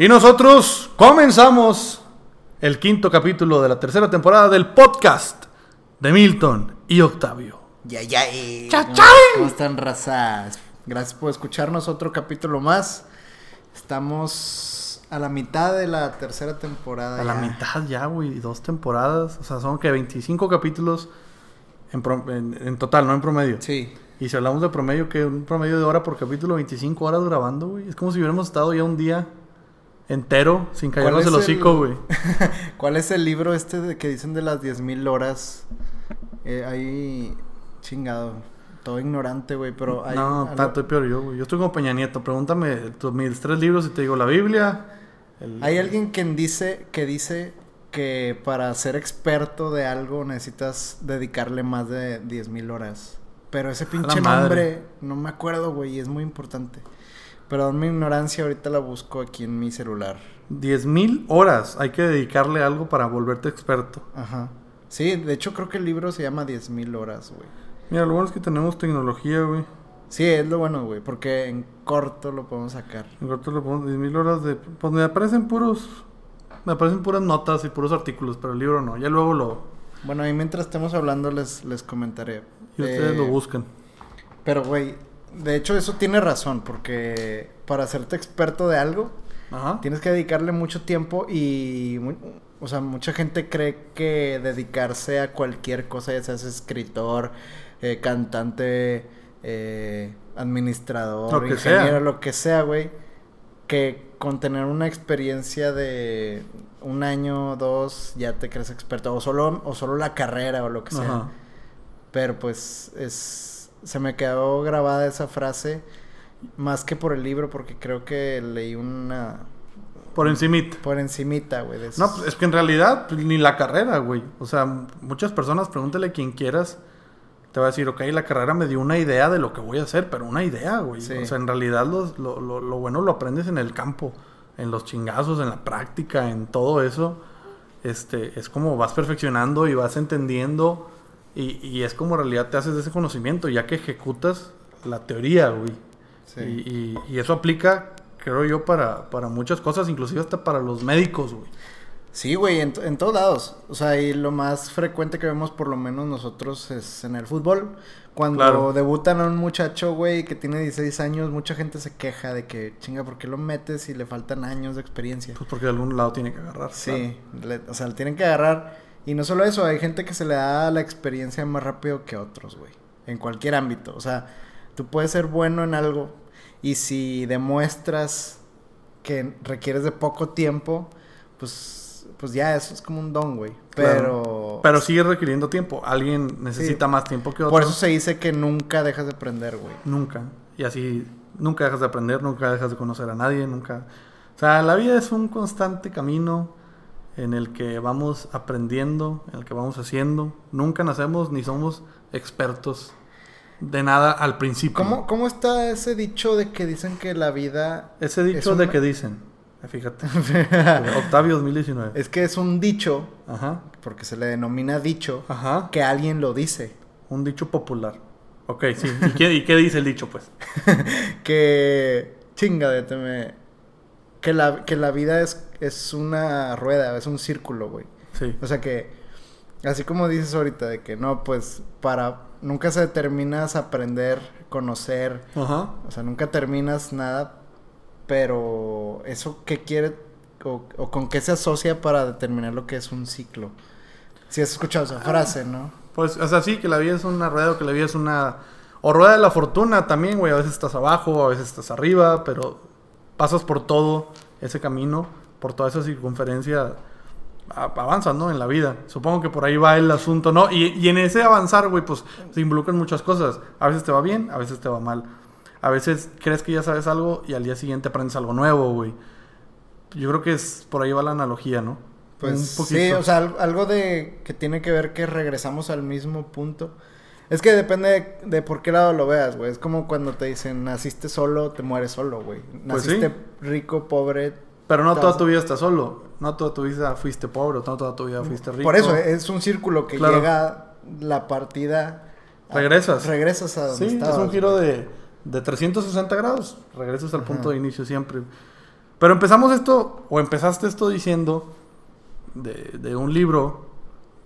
Y nosotros comenzamos el quinto capítulo de la tercera temporada del podcast de Milton y Octavio. Ya, ya, eh. ¿Cómo están, razas? Gracias por escucharnos otro capítulo más. Estamos a la mitad de la tercera temporada. A la mitad ya, güey, dos temporadas. O sea, son que 25 capítulos en, pro- en- en total, no en promedio. Sí. Y si hablamos de promedio, que un promedio de hora por capítulo, 25 horas grabando, güey. Es como si hubiéramos estado ya un día entero sin ¿Cuál callarnos es el hocico, güey. ¿Cuál es el libro este de que dicen de las 10.000 horas? Eh, ahí, chingado. Todo ignorante, güey, pero hay... No, algo- tanto peor yo, güey. Yo estoy como Peña Nieto. Pregúntame tus, mis tres libros y te digo la Biblia. el- Hay alguien que dice, que dice que para ser experto de algo necesitas dedicarle más de 10.000 horas. Pero ese pinche nombre, no me acuerdo, güey, y es muy importante. Perdón mi ignorancia, ahorita la busco aquí en mi celular. 10.000 horas hay que dedicarle algo para volverte experto. Ajá. Sí, de hecho creo que el libro se llama 10.000 horas, güey. Mira, lo bueno es que tenemos tecnología, güey. Sí, es lo bueno, güey, porque en corto lo podemos sacar. En corto le pongo 10.000 horas de... Pues me aparecen puros... Me aparecen puras notas y puros artículos, pero el libro no. Ya luego lo... Bueno, y mientras estemos hablando les, les comentaré. Y ustedes Eh, lo buscan. Pero, güey, de hecho eso tiene razón, porque para hacerte experto de algo, Ajá. tienes que dedicarle mucho tiempo y, o sea, mucha gente cree que dedicarse a cualquier cosa, ya seas escritor, eh, cantante, eh, administrador, Lo ingeniero, sea. lo que sea, güey, que con tener una experiencia de un año, dos, ya te crees experto, o solo, o solo la carrera o lo que sea. Ajá. Pero pues es se me quedó grabada esa frase más que por el libro porque creo que leí una Por encimita. por encimita, güey, esos- No, pues es que en realidad pues, ni la carrera, güey. O sea, muchas personas, pregúntale a quien quieras, te va a decir, ok, la carrera me dio una idea de lo que voy a hacer, pero una idea, güey. Sí. O sea, en realidad los- lo, lo- lo bueno lo aprendes en el campo, en los chingazos, en la práctica, en todo eso. Este, es como vas perfeccionando y vas entendiendo y, y es como en realidad te haces de ese conocimiento, ya que ejecutas la teoría, güey. Sí. Y, y- y eso aplica, creo yo, para, para muchas cosas, inclusive hasta para los médicos, güey. Sí, güey, en, to- en todos lados. O sea, y lo más frecuente que vemos por lo menos nosotros es en el fútbol. Cuando Claro. debutan a un muchacho, güey, que tiene 16 años, mucha gente se queja de que, chinga, ¿por qué lo metes si le faltan años de experiencia? Pues porque de algún lado tiene que agarrar. Sí, le- o sea, le tienen que agarrar. Y no solo eso, hay gente que se le da la experiencia más rápido que otros, güey. En cualquier ámbito. O sea, tú puedes ser bueno en algo y si demuestras que requieres de poco tiempo, pues, pues ya eso es como un don, güey. Claro. Pero... Pero sigue requiriendo tiempo. Alguien necesita más tiempo que otro. Por eso se dice que nunca dejas de aprender, güey. Nunca. Y así, nunca dejas de aprender, nunca dejas de conocer a nadie, nunca... O sea, la vida es un constante camino en el que vamos aprendiendo, en el que vamos haciendo. Nunca nacemos ni somos expertos de nada al principio. ¿Cómo, ¿Cómo está ese dicho de que dicen que la vida... Ese dicho Es un- de que dicen, eh, fíjate, Octavio 2019. es que es un dicho, Ajá, porque se le denomina dicho, ajá. que alguien lo dice. Un dicho popular. Ok, sí. ¿Y qué, y qué dice el dicho, pues? que chingade, me que la que la vida es es una rueda, es un círculo, güey. Sí. O sea que así como dices ahorita de que no, pues para nunca se terminas aprender, conocer, Ajá. o sea, nunca terminas nada, pero eso qué quiere o, o con qué se asocia para determinar lo que es un ciclo. Si has escuchado esa frase, ¿no? Pues, o sea, sí, que la vida es una rueda, o que la vida es una... O rueda de la fortuna también, güey. A veces estás abajo, a veces estás arriba, pero pasas por todo ese camino, por toda esa circunferencia, avanzas, ¿no? En la vida. Supongo que por ahí va el asunto, ¿no? Y, y en ese avanzar, güey, pues se involucran muchas cosas. A veces te va bien, a veces te va mal. A veces crees que ya sabes algo y al día siguiente aprendes algo nuevo, güey. Yo creo que es por ahí va la analogía, ¿no? Pues sí, o sea, al- algo de que tiene que ver que regresamos al mismo punto. Es que depende de, de por qué lado lo veas, güey. Es como cuando te dicen, naciste solo, te mueres solo, güey. Pues sí. Naciste rico, pobre. Pero no toda tu vida estás solo. No toda tu vida fuiste pobre, no toda tu vida fuiste rico. Por eso, es un círculo que Claro. llega la partida. a- Regresas. Regresas a donde Sí, estabas. es un giro güey. de, de 360 grados. Regresas al punto de inicio siempre. Pero empezamos esto, o empezaste esto diciendo de, de un libro,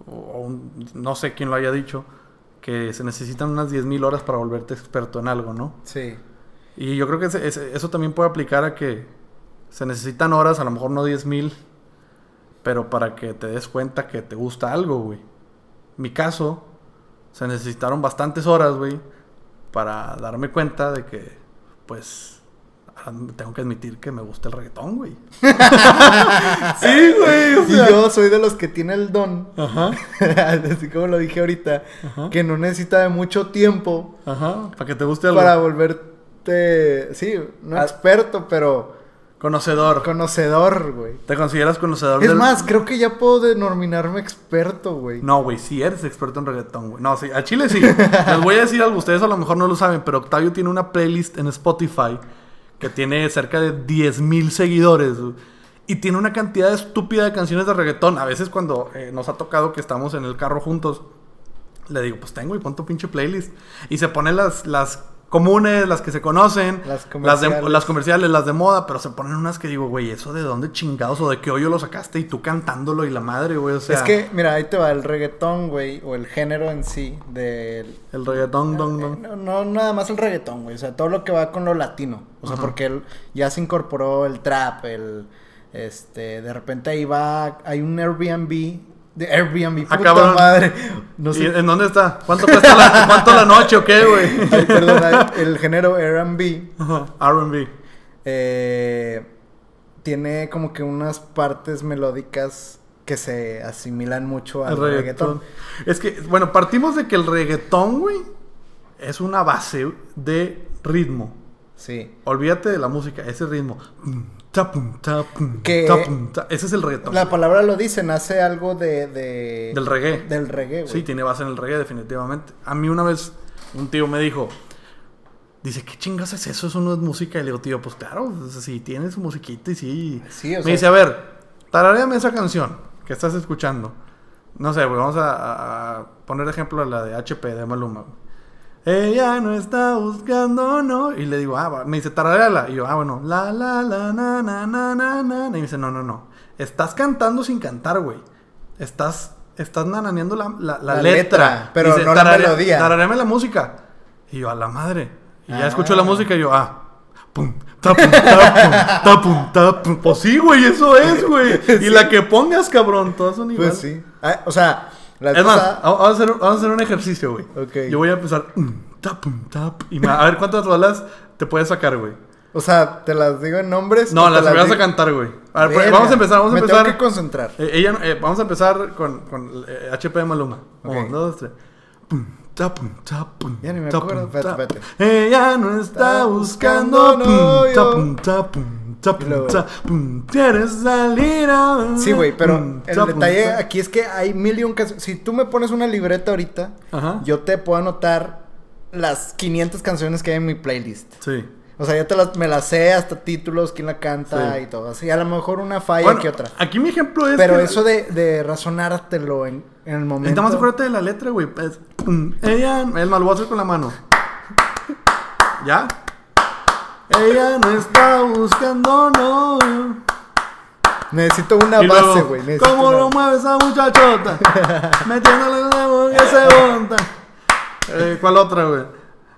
o un- no sé quién lo haya dicho, que se necesitan unas 10.000 horas para volverte experto en algo, ¿no? Sí. Y yo creo que ese- ese- eso también puede aplicar a que se necesitan horas, a lo mejor no 10.000, pero para que te des cuenta que te gusta algo, güey. Mi caso, se necesitaron bastantes horas, güey, para darme cuenta de que, pues, tengo que admitir que me gusta el reggaetón, güey. sí, güey. o Y yo soy de los que tiene el don, Ajá, así como lo dije ahorita, Ajá. que no necesita de mucho tiempo ajá, para que te guste algo. para volverte, sí, no Ah. experto, pero Conocedor. conocedor, güey. ¿Te consideras conocedor Es del- más, creo que ya puedo denominarme experto, güey. No, güey, sí eres experto en reggaetón, güey. No, sí, a Chile sí. Les voy a decir algo, ustedes a lo mejor no lo saben, pero Octavio tiene una playlist en Spotify que tiene cerca de 10.000 seguidores. Y tiene una cantidad estúpida de canciones de reggaetón. A veces cuando eh, nos ha tocado que estamos en el carro juntos, le digo, pues tengo y pon tu pinche playlist. Y se ponen las, las comunes, las que se conocen, Las comerciales. las comerciales, las de moda, pero se ponen unas que digo, güey, ¿eso de dónde chingados o de qué hoyo lo sacaste y tú cantándolo y la madre, güey? O sea, es que, mira, ahí te va el reggaetón, güey, o el género en sí del... el reggaetón, don, Eh, don. No, no, nada más el reggaetón, güey. O sea, todo lo que va con lo latino. O sea, Ajá. porque él- ya se incorporó el trap, el... Este, de repente ahí va... Hay un Airbnb... De Airbnb, Ah, puta cabrón. madre. No ¿Y sé. en dónde está? ¿Cuánto cuesta la, cuánto la noche o qué, güey? Ay, el género Ajá, R&B. eh, tiene como que unas partes melódicas que se asimilan mucho al reggaetón. Es que, bueno, partimos de que el reggaetón, güey, es una base de ritmo. Sí. Olvídate de la música, ese ritmo. Pum, ta, pum, ta, pum, Que- ta. Ese es el reggaetón. La palabra lo dice, nace algo de... de- Del reggae. Del reggae, güey. Sí, tiene base en el reggae, definitivamente. A mí una vez un tío me dijo, dice, ¿qué chingas es eso? Eso no es música. Y le digo, tío, pues claro, sí, tiene su musiquita y sí. Sí, o me dice, a ver, tararéame esa canción que estás escuchando. No sé, güey, vamos a, a- a poner ejemplo a la de HP de Maluma. Ella no está buscando, no. Y le digo, ah, va. me dice, tararéala. Y yo, ah, bueno, la, la, la, na, na, na, na, na. Y me dice, no, no, no. Estás cantando sin cantar, güey. Estás, estás nananeando la, la, la La letra. letra, pero no la "Tararea- melodía". Tararéame la música. Y yo, a la madre. Y ya Ah. escucho la música y yo, ah. Pum, ta, pum, ta, pum, ta, pum, ta, pum. Pues sí, güey, eso es, güey. Y la que pongas, cabrón, todas son iguales. Pues sí. Ah, o sea, la Es más, cosa- vamos a hacer, vamos a hacer un ejercicio, güey. Ok. Yo voy a empezar. mm, tap, mm, tap, y me- a ver cuántas rolas te puedes sacar, güey. O sea, ¿te las digo en nombres? No, las vas a cantar, güey. A ver, pues, Verga, vamos a empezar, vamos a Me empezar. tengo que concentrar. Eh, ella, eh, vamos a empezar con, con eh, HP de Maluma. Ok. Un, dos, tres. Pum, ta, pum, ta, pum, Ya ni me acuerdo. Espérate, espérate. Ella no está Está buscando. buscando pum, pum, luego- ta, pum, Quieres salir a... Sí, güey, pero el detalle ta. aquí es que hay mil y un canciones. Si tú me pones una libreta ahorita, Ajá. yo te puedo anotar las 500 canciones que hay en mi playlist. Sí. O sea, ya te las, me las sé hasta títulos, quién la canta Sí. y todo. Así, a lo mejor una falla Bueno, que otra. aquí mi ejemplo es Pero que- eso de, de razonártelo en, en el momento. Más acuérdate de la letra, güey. Es, ella, más, lo voy a hacer con la mano. ¿Ya? Ella no está buscando novio. Necesito una Y base, güey. ¿Cómo una- lo mueve esa muchachota? Metiéndole un dedo que se monta. Eh, ¿Cuál otra, güey?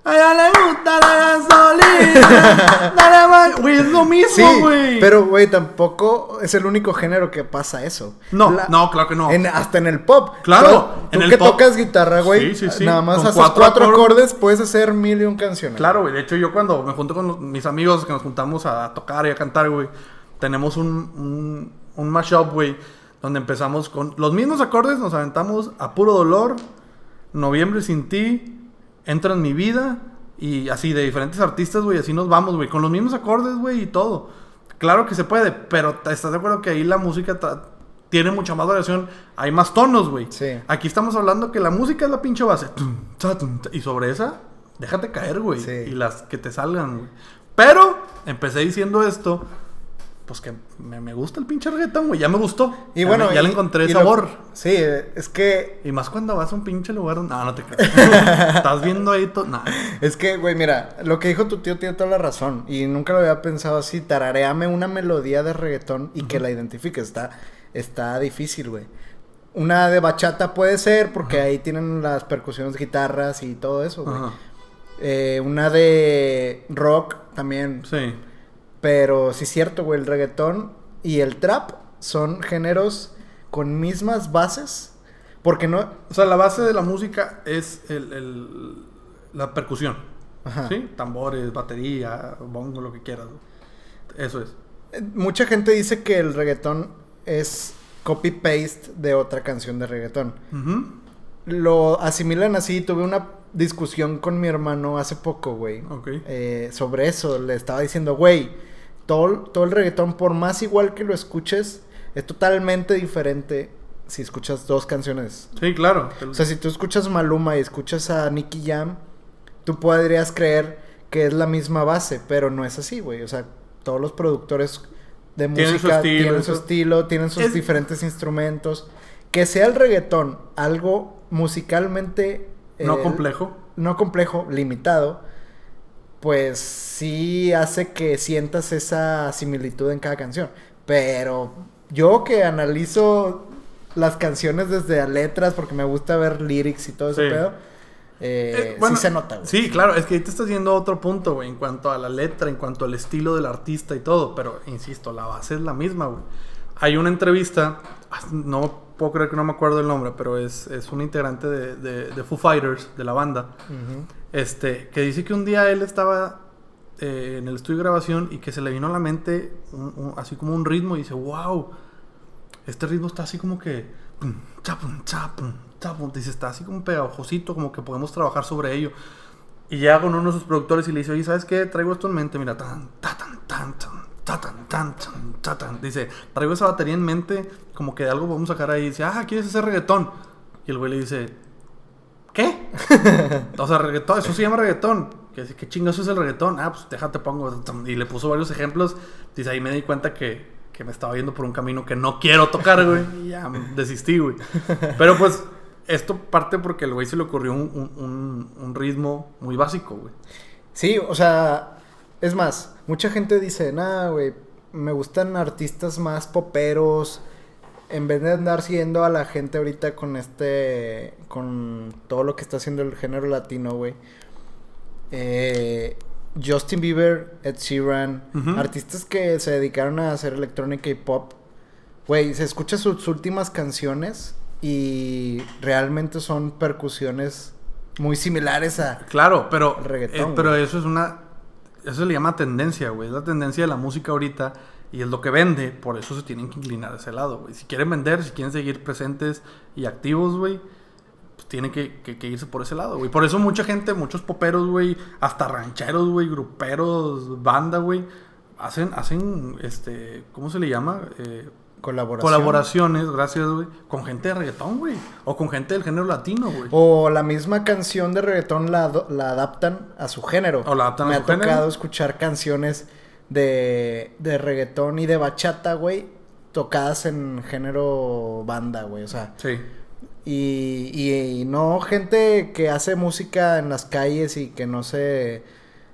A ella le gusta la gasolina. Dale más. Güey, es lo mismo, Sí, güey. pero güey, tampoco es el único género que pasa eso. No, La- no, claro que no. en- hasta en el pop. Claro, Tú, en tú el que pop. tocas guitarra, güey. Sí, sí, sí, Nada más con haces cuatro cuatro, acordes. acordes, puedes hacer mil y un canciones. Claro, güey. De hecho, yo cuando me junto con los- mis amigos que nos juntamos a tocar y a cantar, güey, tenemos un, un, un mashup, güey, donde empezamos con los mismos acordes, nos aventamos a puro dolor, Noviembre sin ti, Entra en mi vida, y así de diferentes artistas, güey, así nos vamos, güey, con los mismos acordes, güey, y todo. Claro que se puede, pero ¿te- ¿estás de acuerdo que ahí la música tiene mucha más variación? Hay más tonos, güey. Sí. Aquí estamos hablando que la música es la pinche base. Y sobre esa, déjate caer, güey. Sí. Y las que te salgan, güey. Pero, empecé diciendo esto pues que me, me gusta el pinche reggaetón, güey. Ya me gustó. Y Ya bueno, me- ya le encontré lo- sabor. Sí, es que Y más cuando vas a un pinche lugar. donde- No, no te creas. Estás viendo ahí todo. No. Es que, güey, mira, lo que dijo tu tío tiene toda la razón. Y nunca lo había pensado así. Tarareame una melodía de reggaetón y que la identifiques. Está, está difícil, güey. Una de bachata puede ser, porque ahí tienen las percusiones de guitarras y todo eso, güey. Eh, una de rock también. Sí. Pero sí es cierto, güey, el reggaetón y el trap son géneros con mismas bases. Porque no... O sea, la base de la música es el, el- la percusión. Ajá. ¿Sí? Tambores, batería, bongo, lo que quieras. Eso es. Eh, Mucha gente dice que el reggaetón es copy-paste de otra canción de reggaetón. Lo asimilan así. Tuve una discusión con mi hermano hace poco, güey. Ok. eh, sobre eso. Le estaba diciendo, güey, todo, todo el reggaetón, por más igual que lo escuches, es totalmente diferente si escuchas dos canciones. Sí, claro. O sea, si tú escuchas Maluma y escuchas a Nicky Jam, tú podrías creer que es la misma base, pero no es así, güey. O sea, todos los productores de Tienen su música estilo, tienen su estilo, tienen sus Es- diferentes instrumentos. Que sea el reggaetón algo musicalmente... no eh, complejo. No complejo, limitado. Pues sí hace que sientas esa similitud en cada canción. Pero yo que analizo las canciones desde a letras, porque me gusta ver lyrics y todo ese Sí. pedo, eh, Eh, bueno, sí se nota, güey. Sí, claro, es que ahí te estás yendo a otro punto, güey, en cuanto a la letra, en cuanto al estilo del artista y todo, pero insisto, la base es la misma, güey. Hay una entrevista, ah, no puedo creer que no me acuerdo el nombre, pero es, es un integrante de, de, de Foo Fighters, de la banda, Ujú. Este, que dice que un día él estaba eh, en el estudio de grabación y que se le vino a la mente así como un ritmo y dice, wow, este ritmo está así como que... pum, cha, pum, cha, pum, cha, pum", Dice, está así como pegajosito, como que podemos trabajar sobre ello. Y llega con uno de sus productores y le dice, oye, ¿sabes qué? Traigo esto en mente, mira, tan, ta, tan, tan, tan, ta, tan, tan, tan, ta, tan. Dice, traigo esa batería en mente, como que de algo podemos sacar ahí. dice, ah, ¿quieres hacer reggaetón? Y el güey le dice, ¿qué? o sea, reggaetón, eso se llama reggaetón. Que dice, ¿qué chingazo es el reggaetón? Ah, pues déjate pongo. Y le puso varios ejemplos. Dice, ahí me di cuenta que, que me estaba yendo por un camino que no quiero tocar, güey. Y ya desistí, güey. Pero pues, esto parte porque el güey se le ocurrió un, un- un- un ritmo muy básico, güey. Sí, o sea, es más, mucha gente dice, nah, güey, me gustan artistas más poperos. En vez de andar siguiendo a la gente ahorita con este, con todo lo que está haciendo el género latino, güey. Eh, Justin Bieber, Ed Sheeran, artistas que se dedicaron a hacer electrónica y pop. Güey, se escucha sus últimas canciones y realmente son percusiones muy similares a... Claro, pero, reggaetón, eh, pero eso es una. Eso se le llama tendencia, güey. Es la tendencia de la música ahorita y es lo que vende. Por eso se tienen que inclinar a ese lado, güey. Si quieren vender, si quieren seguir presentes y activos, güey, pues tienen que, que- que irse por ese lado, güey. Por eso mucha gente, muchos poperos, güey, hasta rancheros, güey, gruperos, banda, güey, hacen, hacen, este, ¿cómo se le llama? Eh, Colaboración. colaboraciones, gracias, güey, con gente de reggaetón, güey. O con gente del género latino, güey. O la misma canción de reggaetón la, la adaptan a su género. O la adaptan a Me su ha tocado género. escuchar canciones de, de reggaetón y de bachata, güey, tocadas en género banda, güey. O sea, Sí. y, y- y no gente que hace música en las calles y que no se...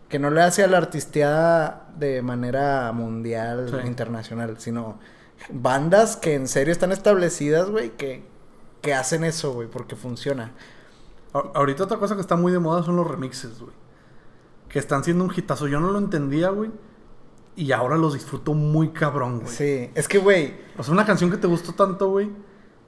que no le hace a la artisteada de manera mundial, Sí. internacional, sino bandas que en serio están establecidas, güey, que, que hacen eso, güey, porque funciona. Ahorita otra cosa que está muy de moda son los remixes, güey. Que están siendo un hitazo. Yo no lo entendía, güey. Y ahora los disfruto muy cabrón, güey. Sí, es que, güey, O sea, una canción que te gustó tanto, güey.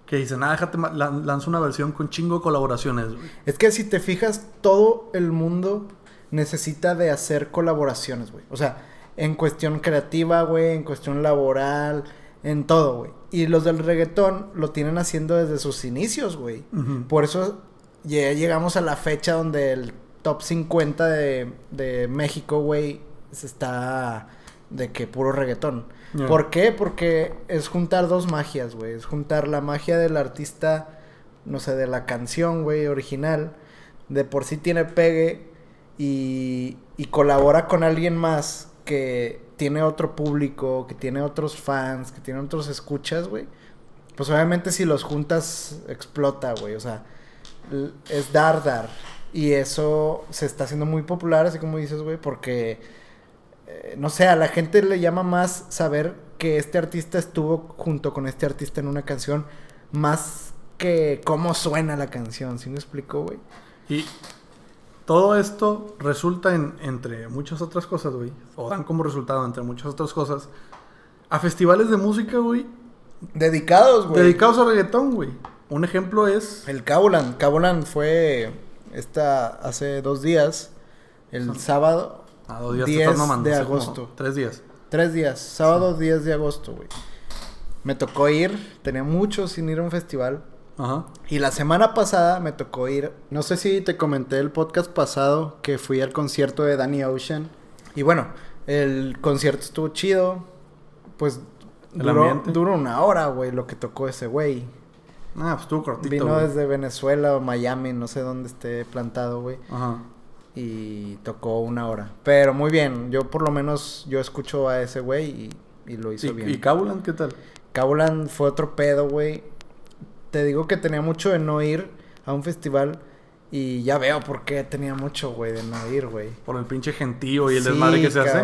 Que dice, nada, déjate, lanzo una versión con chingo de colaboraciones, güey. es que si te fijas, todo el mundo necesita de hacer colaboraciones, güey. O sea, en cuestión creativa, güey, en cuestión laboral, en todo, güey. Y los del reggaetón lo tienen haciendo desde sus inicios, güey. Por eso ya llegamos a la fecha donde el top 50 de, de México, güey, se está de que puro reggaetón. ¿Por qué? Porque es juntar dos magias, güey. Es juntar la magia del artista, no sé, de la canción, güey, original. De por sí tiene pegue y, y colabora con alguien más que tiene otro público, que tiene otros fans, que tiene otros escuchas, güey. Pues obviamente si los juntas explota, güey. O sea, es dar, dar. Y eso se está haciendo muy popular, así como dices, güey, porque, eh, no sé, a la gente le llama más saber que este artista estuvo junto con este artista en una canción, más que cómo suena la canción, ¿sí me explico, güey? Y todo esto resulta en, entre muchas otras cosas, güey. O dan como resultado, entre muchas otras cosas, a festivales de música, güey. Dedicados, güey. Dedicados a reggaetón, güey. Un ejemplo es... El Cabulan. Cabulan fue esta hace dos días, el sábado, A dos días te 10 estás mamando, de agosto. Tres días. tres días, sábado 10 de agosto, güey. Me tocó ir, tenía mucho sin ir a un festival. Ajá. Y la semana pasada me tocó ir, no sé si te comenté el podcast pasado que fui al concierto de Danny Ocean. Y bueno, el concierto estuvo chido. Pues duró, una hora, güey, lo que tocó ese güey. Ah, pues estuvo cortito, Vino güey. desde Venezuela o Miami, no sé dónde esté plantado, güey. Ajá. Y tocó una hora. Pero muy bien, yo por lo menos yo escucho a ese güey y, y lo hizo ¿Y, bien. ¿Y Cabulan qué tal? Cabulan fue otro pedo, güey. Te digo que tenía mucho de no ir a un festival y ya veo por qué tenía mucho, güey, de no ir, güey. Por el pinche gentío y el Sí, desmadre que se hace.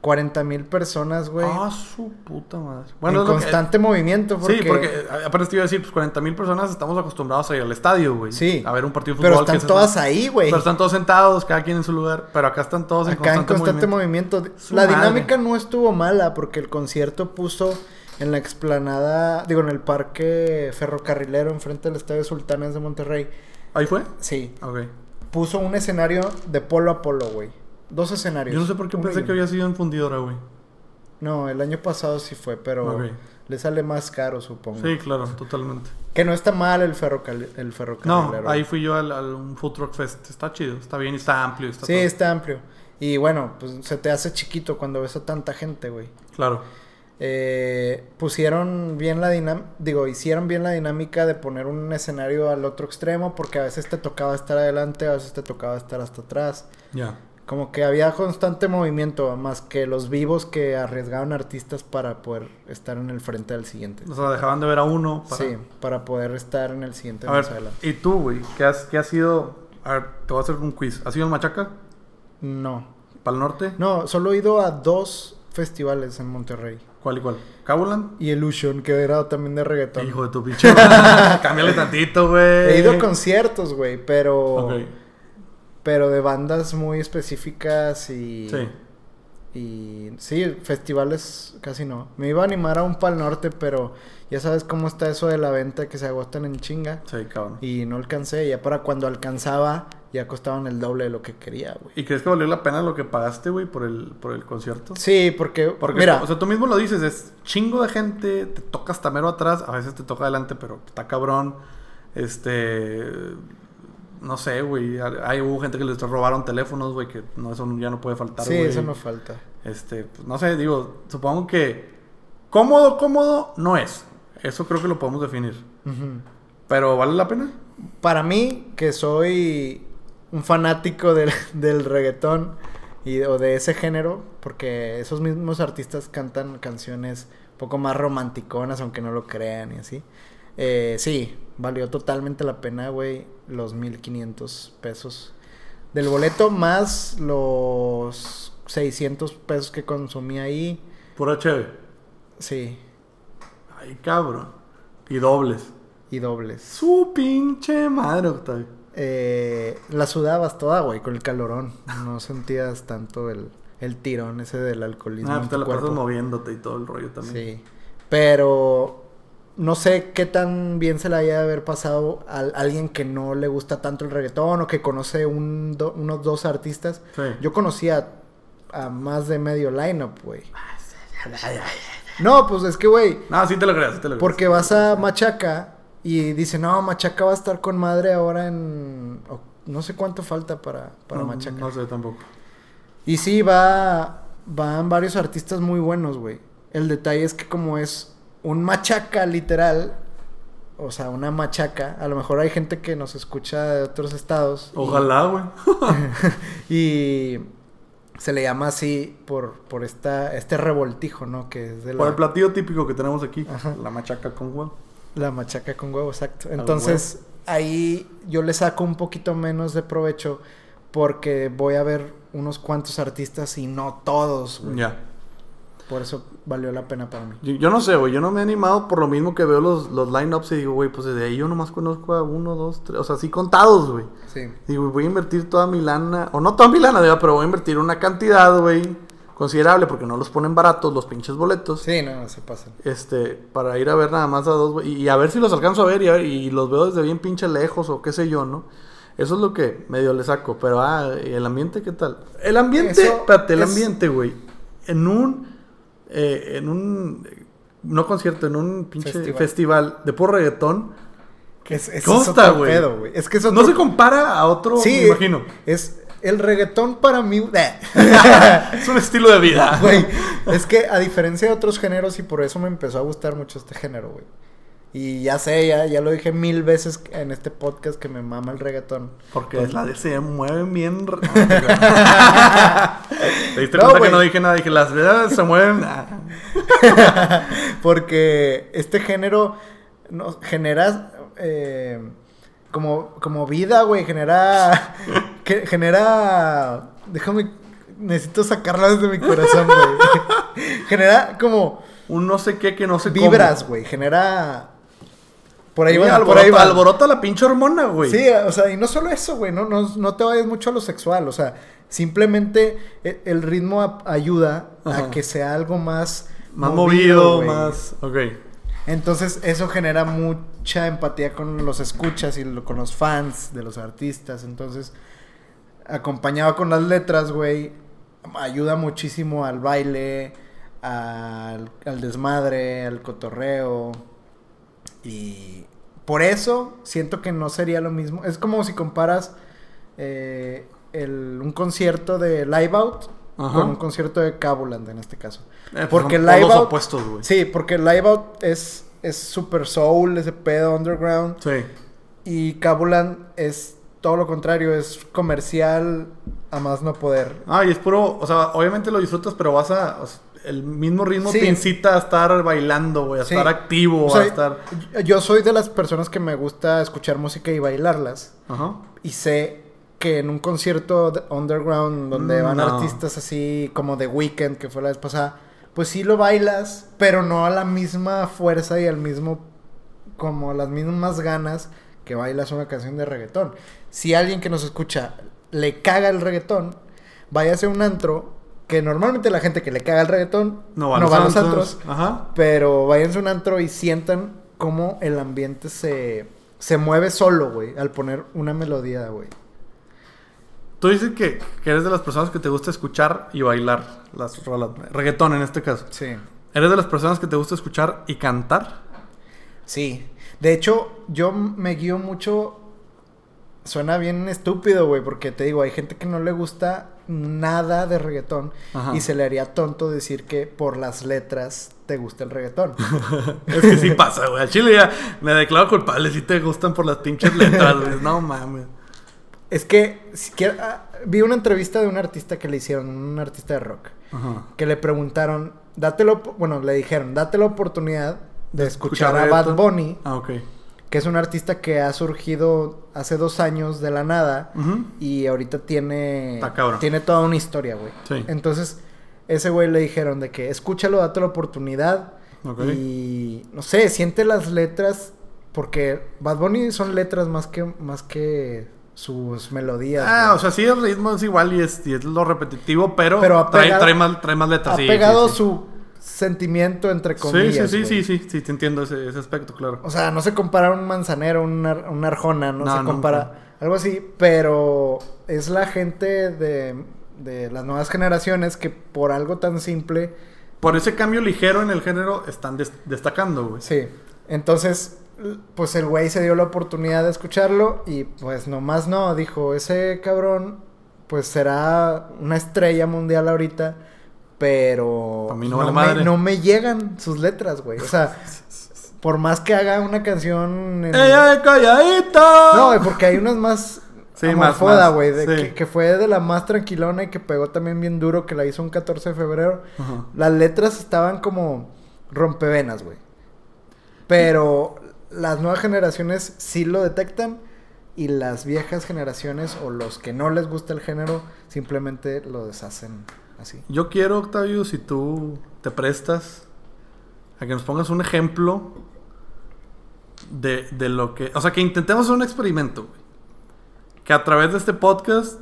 Cabrón. 40 mil personas, güey. Ah, su puta madre. en Bueno, que- constante... movimiento. Porque... Sí, porque eh, aparte te iba a decir, pues 40 mil personas estamos acostumbrados a ir al estadio, güey. Sí. A ver un partido de fútbol. Pero que están se- todas ahí, güey. Pero están todos sentados, cada quien en su lugar. Pero acá están todos en Acá en constante, movimiento. La madre. dinámica no estuvo mala porque el concierto puso en la explanada, digo, en el parque ferrocarrilero enfrente del Estadio Sultanes de Monterrey. ¿Ahí fue? Sí, Ok. puso un escenario de polo a polo, güey. Dos escenarios. Yo no sé por qué Uno pensé que había sido en fundidora, güey. No, el año pasado sí fue, pero le sale más caro, supongo. Sí, claro, totalmente. Que no está mal el, ferrocal el No, ahí fui yo al, al un Food Truck Fest. Está chido, está bien está amplio. Está Sí, todo. está amplio. Y bueno, pues se te hace chiquito cuando ves a tanta gente, güey. Claro. Eh, pusieron bien la dinámica, digo, hicieron bien la dinámica de poner un escenario al otro extremo porque a veces te tocaba estar adelante, a veces te tocaba estar hasta atrás. Ya. Como que había constante movimiento, más que los vivos que arriesgaban artistas para poder estar en el frente del siguiente. O sea, dejaban de ver a uno para... Sí, para poder estar en el siguiente A más ver, adelante. ¿y tú, güey? ¿Qué has, ¿Qué has sido? A ver, te voy a hacer un quiz. ¿Has ido al Machaca? No. ¿Para el norte? No, solo he ido a dos festivales en Monterrey. ¿Cuál y cuál? ¿Cabulan? Y Illusion, que era también de reggaetón. Hijo de tu pinche. Cámbiale tantito, güey. He ido a conciertos, güey, pero... Ok. Pero de bandas muy específicas y... Sí. Y sí, festivales casi no. Me iba a animar a un Pal Norte, pero ya sabes cómo está eso de la venta que se agotan en chinga. Sí, cabrón. Y no alcancé. Ya para cuando alcanzaba, ya costaban el doble de lo que quería, güey. ¿Y crees que valió la pena lo que pagaste, güey, por el, por el concierto? Sí, porque, Porque, mira, o sea, tú mismo lo dices, es chingo de gente, te toca hasta mero atrás, a veces te toca adelante, pero está cabrón. Este. No sé, güey. Hay hubo gente que les robaron teléfonos, güey, que no, eso ya no puede faltar, sí, güey. eso no falta. Este, pues, no sé, digo, supongo que cómodo, cómodo no es. Eso creo que lo podemos definir. Pero ¿vale la pena? Para mí, que soy un fanático del, del reggaetón y, o de ese género, porque esos mismos artistas cantan canciones un poco más romanticonas, aunque no lo crean y así. Eh, sí, valió totalmente la pena, güey, los 1500 pesos del boleto más los 600 pesos que consumí ahí. Pura chévere. Sí, Ay, cabrón. Y dobles. y dobles. Su pinche madre, Octavio. Eh, la sudabas toda, güey, con el calorón. No sentías tanto el, el tirón ese del alcoholismo. Ah, en pues te tu la pasas moviéndote y todo el rollo también. Sí. Pero no sé qué tan bien se le haya de haber pasado a alguien que no le gusta tanto el reggaetón o que conoce un, do- unos dos artistas. Sí. Yo conocía a más de medio lineup, güey. No, pues es que, güey, No, sí te lo creas, sí te lo creas. porque vas a Machaca y dice, no, Machaca va a estar con madre ahora en... no sé cuánto falta para, para no, Machaca. No sé tampoco. Y sí, va, van varios artistas muy buenos, güey. El detalle es que como es un machaca literal, o sea, una machaca, a lo mejor hay gente que nos escucha de otros estados. Ojalá, güey. Y, Se le llama así por, por esta, este revoltijo, ¿no? Que es de la, Por el platillo típico que tenemos aquí, Ajá. la machaca con huevo. la machaca con huevo, exacto. Entonces, ahí yo le saco un poquito menos de provecho porque voy a ver unos cuantos artistas y no todos, güey. Ya. Por eso valió la pena para mí. Yo, yo no sé, güey. Yo no me he animado por lo mismo que veo los, los line-ups y digo, güey, pues desde ahí yo nomás conozco a uno, dos, tres. O sea, sí contados, güey. Sí. Digo, voy a invertir toda mi lana. O no toda mi lana, digo, pero voy a invertir una cantidad, güey, considerable porque no los ponen baratos los pinches boletos. Sí, no, no se pasan. Este, para ir a ver nada más a dos, güey. Y a ver si los alcanzo a ver y, a ver- y los veo desde bien pinche lejos o qué sé yo, ¿no? Eso es lo que medio le saco. Pero, ah, ¿y el ambiente qué tal? El ambiente, Eso espérate, el es- ambiente, güey. En un, eh, en un, eh, no concierto, en un pinche Festival. festival, de puro reggaetón. Es, es, ¿Cómo es otro güey? pedo, güey. Es que No se compara a otro, Sí, me imagino. Es el reggaetón para mí. es un estilo de vida. Güey, es que a diferencia de otros géneros y por eso me empezó a gustar mucho este género, güey. Y ya sé, ya, ya lo dije mil veces en este podcast que me mama el reggaetón. Porque Pues- la de se mueven bien. r- ¿Te diste No, cuenta que no dije nada? Dije, las vedas se mueven. ah. Porque este género no, genera eh, como, como vida, güey. Genera. que- genera. Déjame. Necesito sacarla desde mi corazón, güey. genera como Un no sé qué que no sé vibras, cómo. güey. Genera. Por ahí va, por alborota, ahí va. alborota la pinche hormona, güey. Sí, o sea, y no solo eso, güey, no, no, no te vayas mucho a lo sexual, o sea, simplemente e- el ritmo a- ayuda Ajá. a que sea algo más Más movido, más. Ok. Entonces, eso genera mucha empatía con los escuchas y lo- con los fans de los artistas. Entonces, acompañado con las letras, güey, ayuda muchísimo al baile, al, al desmadre, al cotorreo. Y por eso siento que no sería lo mismo. Es como si comparas eh, el- un concierto de Live Out Ajá. con un concierto de Cabuland en este caso. Eh, pues Porque Live Out- opuestos. Sí, porque Live Out es, es super soul, ese pedo underground. Sí. Y Cabuland es todo lo contrario, es comercial a más no poder. Ah, y es puro. O sea, obviamente lo disfrutas, pero vas a. o sea, el mismo ritmo Sí. te incita a estar bailando, güey. A Sí. estar activo, O sea, a estar. yo- soy de las personas que me gusta escuchar música y bailarlas. Ajá. Y sé que en un concierto de- underground donde Mm, van no. artistas así como The Weeknd, que fue la vez pasada, pues sí lo bailas, pero no a la misma fuerza y al mismo, como a las mismas ganas que bailas una canción de reggaetón. Si alguien que nos escucha le caga el reggaetón, váyase a un antro, que normalmente la gente que le caga el reggaetón No va, no va a los antros. antros, Ajá. pero váyanse a un antro y sientan cómo el ambiente se, se mueve solo, güey, al poner una melodía, güey. Tú dices que, que eres de las personas que te gusta escuchar y bailar las rolas. Reggaetón en este caso. Sí. ¿Eres de las personas que te gusta escuchar y cantar? Sí. De hecho, yo me guío mucho. Suena bien estúpido, güey, porque te digo, hay gente que no le gusta nada de reggaetón Ajá. y se le haría tonto decir que por las letras te gusta el reggaetón. Es que sí pasa, güey. Al chile ya me declaro culpable si te gustan por las pinches letras, güey. No mames. es que si quier- ah, vi una entrevista de un artista que le hicieron, un artista de rock, Ajá. que le preguntaron, dátelo, bueno, le dijeron, date la oportunidad de escuchar, a. Bad Bunny, Ah. Que es un artista que ha surgido hace dos años de la nada. Y ahorita tiene. Tiene toda una historia, güey. Sí. Entonces, ese güey le dijeron de que escúchalo, date la oportunidad. Y no sé, siente las letras. Porque Bad Bunny son letras más que, más que sus melodías. Ah, o sea, sí, el ritmo es igual y es, y es lo repetitivo, pero, Pero ha trae, pegado- trae más, trae más letras. ha sí, pegado sí, sí. su sentimiento entre comillas. sí, sí, sí, sí, sí, te entiendo ese, ese aspecto, claro. O sea, no se compara un manzanero, un, ar- un arjona, no, No, se compara nunca. algo así, pero es la gente de, de las nuevas generaciones que por algo tan simple, Por ese cambio ligero en el género están des- destacando, güey. sí. Entonces, pues el güey se dio la oportunidad de escucharlo y pues nomás no, dijo, ese cabrón pues será una estrella mundial ahorita, pero Pa' mí no no, vale me, madre. no me llegan sus letras, güey. O sea, por más que haga una canción en- ¡Ella es calladita! No, güey, porque hay unas más. Sí, a más, Morfoda, más, güey. sí. Que, que fue de la más tranquilona y que pegó también bien duro, que la hizo un 14 de febrero. Las letras estaban como rompevenas, güey. Pero las nuevas generaciones sí lo detectan y las viejas generaciones o los que no les gusta el género simplemente lo deshacen así. Yo quiero, Octavio, si tú te prestas a que nos pongas un ejemplo de, de lo que... O sea, que intentemos hacer un experimento. Que a través de este podcast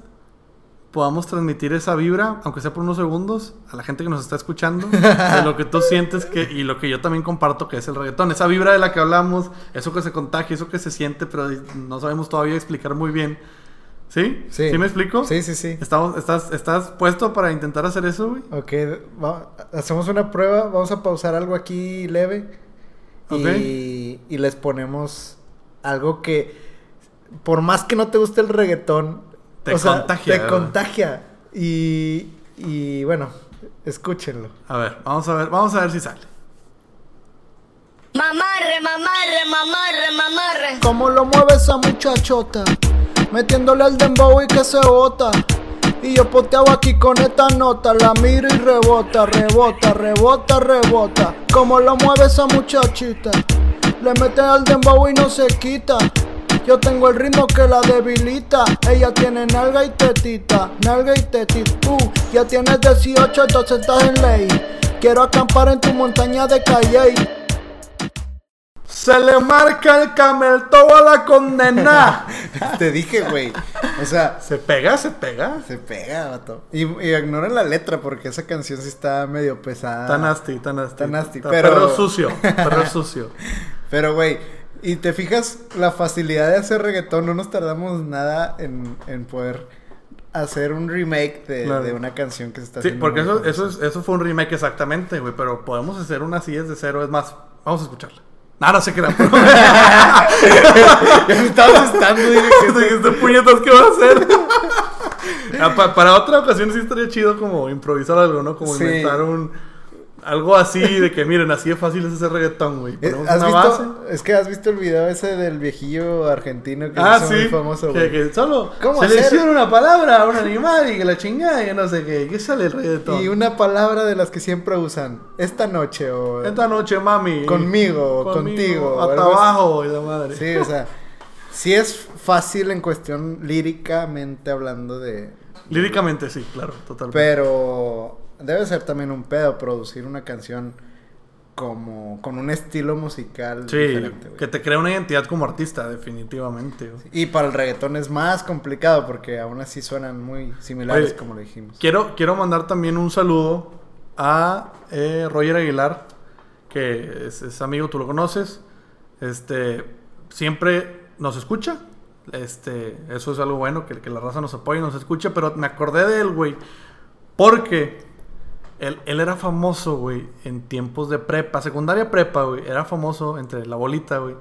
podamos transmitir esa vibra, aunque sea por unos segundos, a la gente que nos está escuchando, de lo que tú sientes que, y lo que yo también comparto que es el reggaetón. Esa vibra de la que hablamos, eso que se contagia, eso que se siente, pero no sabemos todavía explicar muy bien. ¿Sí? Sí. me explico? Sí, sí, sí. Estamos, estás, ¿Estás puesto para intentar hacer eso, güey? Ok, va- hacemos una prueba, vamos a pausar algo aquí leve y, y les ponemos algo que, por más que no te guste el reggaetón, Te o sea, contagia, Te contagia. Y, y bueno, escúchenlo. A ver, vamos a ver, vamos a ver si sale. Mamarre, mamarre, mamarre, mamarre. ¿Cómo lo mueve esa muchachota? Metiéndole al dembow y que se bota. Y yo poteaba aquí con esta nota. La miro y rebota, rebota, rebota, rebota. ¿Cómo lo mueve esa muchachita? Le mete al dembow y no se quita. Yo tengo el ritmo que la debilita. Ella tiene nalga y tetita, nalga y tetita. Tú ya tienes 18, entonces estás en ley. Quiero acampar en tu montaña de Calle. Se le marca el camel todo a la condena. Te dije, güey. O sea, se pega, se pega. Se pega, vato. Y, y ignoren la letra porque esa canción sí está medio pesada. Está nasty, está nasty. Está nasty, Está pero- Perro sucio, perro sucio. Pero, güey, y te fijas la facilidad de hacer reggaetón. No nos tardamos nada en, en poder hacer un remake de, Claro. de una canción que se está Sí, haciendo. porque muy eso, eso, es- eso fue un remake exactamente, güey. Pero podemos hacer una así desde cero. Es más, vamos a escucharla. Nada, no se crean. Ya me estaba asustando. Dije que Dije, este puñetas, ¿qué va a hacer? Ah, pa- para otra ocasión sí estaría chido como improvisar algo, ¿no? Como Sí. inventar un... Algo así de que, miren, así de fácil es hacer reggaetón, güey. Eh, ¿Has una visto? base. Es que has visto el video ese del viejillo argentino que Ah, sí. muy famoso, güey. que solo ¿Cómo selecciona una palabra a un animal y que la chingada y no sé qué. ¿Qué sale el reggaetón? Y una palabra de las que siempre usan. Esta noche o... Esta noche, mami. Conmigo, contigo, Hasta abajo y la madre. Sí, o sea, sí es fácil en cuestión líricamente hablando de... Líricamente sí, claro, totalmente. Pero debe ser también un pedo producir una canción como con un estilo musical sí, diferente, güey. que te crea una identidad como artista, definitivamente. güey. Y para el reggaetón es más complicado porque aún así suenan muy similares Oye, como lo dijimos. Quiero, quiero mandar también un saludo a eh, Roger Aguilar, que es, es amigo, tú lo conoces. Este, siempre nos escucha. Este, eso es algo bueno, que, que la raza nos apoye y nos escucha. Pero me acordé de él, güey, porque él, él era famoso, güey, en tiempos de prepa, secundaria prepa, güey. Era famoso entre la bolita, güey.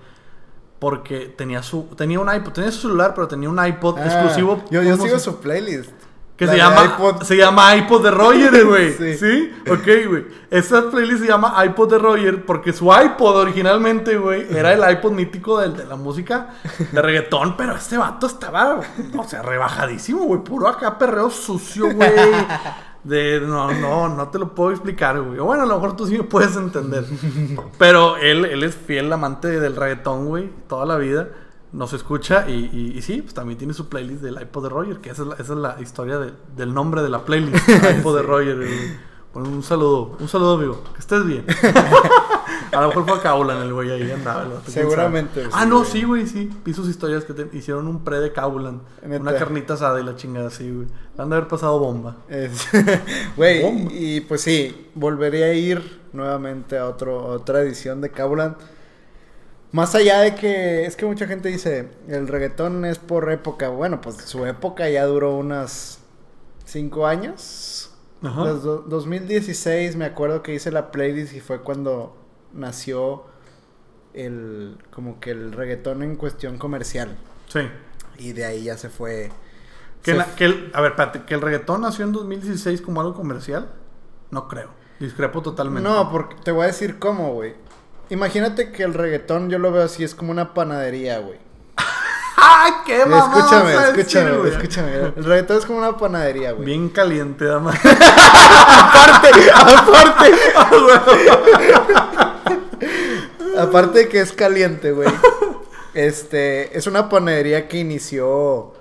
Porque tenía su tenía un iPod, tenía su celular, pero tenía un iPod Ah, exclusivo. Yo, yo sigo su playlist. Que La se llama, iPod. se llama iPod de Roger, güey. Sí. sí. Ok, güey. Esa playlist se llama iPod de Roger porque su iPod originalmente, güey, era el iPod mítico del- de, la música de reggaetón. Pero este vato estaba, o sea, rebajadísimo, güey. Puro acá perreo sucio, güey. De, no, no, no te lo puedo explicar, güey. Bueno, a lo mejor tú sí me puedes entender. Pero él, él es fiel amante del reggaetón, güey, toda la vida. Nos escucha y, y- y sí, pues también tiene su playlist del iPod de Roger, que esa es la, esa es la historia de- del nombre de la playlist, iPod de Roger. güey. Bueno, un saludo, un saludo, amigo. Que estés bien. a lo mejor fue a Kaulan el güey ahí andaba. quién Seguramente, sí, Ah, no, güey. sí, güey, sí. Vi sus historias que te- hicieron un pre de Kaulan. Una carnita asada y la chingada así, güey. Han de haber pasado bomba. Es- Güey, Bomba. y, pues sí, volvería a ir nuevamente a otro, a otra edición de Kabulan. Más allá de que es que mucha gente dice, el reggaetón es por época. Bueno, pues su época ya duró unas cinco años. Ajá. Los do- 2016 me acuerdo que hice la playlist y fue cuando nació el como que el reggaetón en cuestión comercial. Sí. Y de ahí ya se fue. Que, se la- que el, a ver, espérate, que el reggaetón nació en 2016 como algo comercial. No creo. Discrepo totalmente. No, porque te voy a decir cómo, güey. Imagínate que el reggaetón yo lo veo así, es como una panadería, güey. ¡Ay, qué mamá! Escúchame, decir, escúchame, güey? escúchame. El reggaetón es como una panadería, güey. Bien caliente, dama. Aparte, aparte. aparte de que es caliente, güey. Este, es una panadería que inició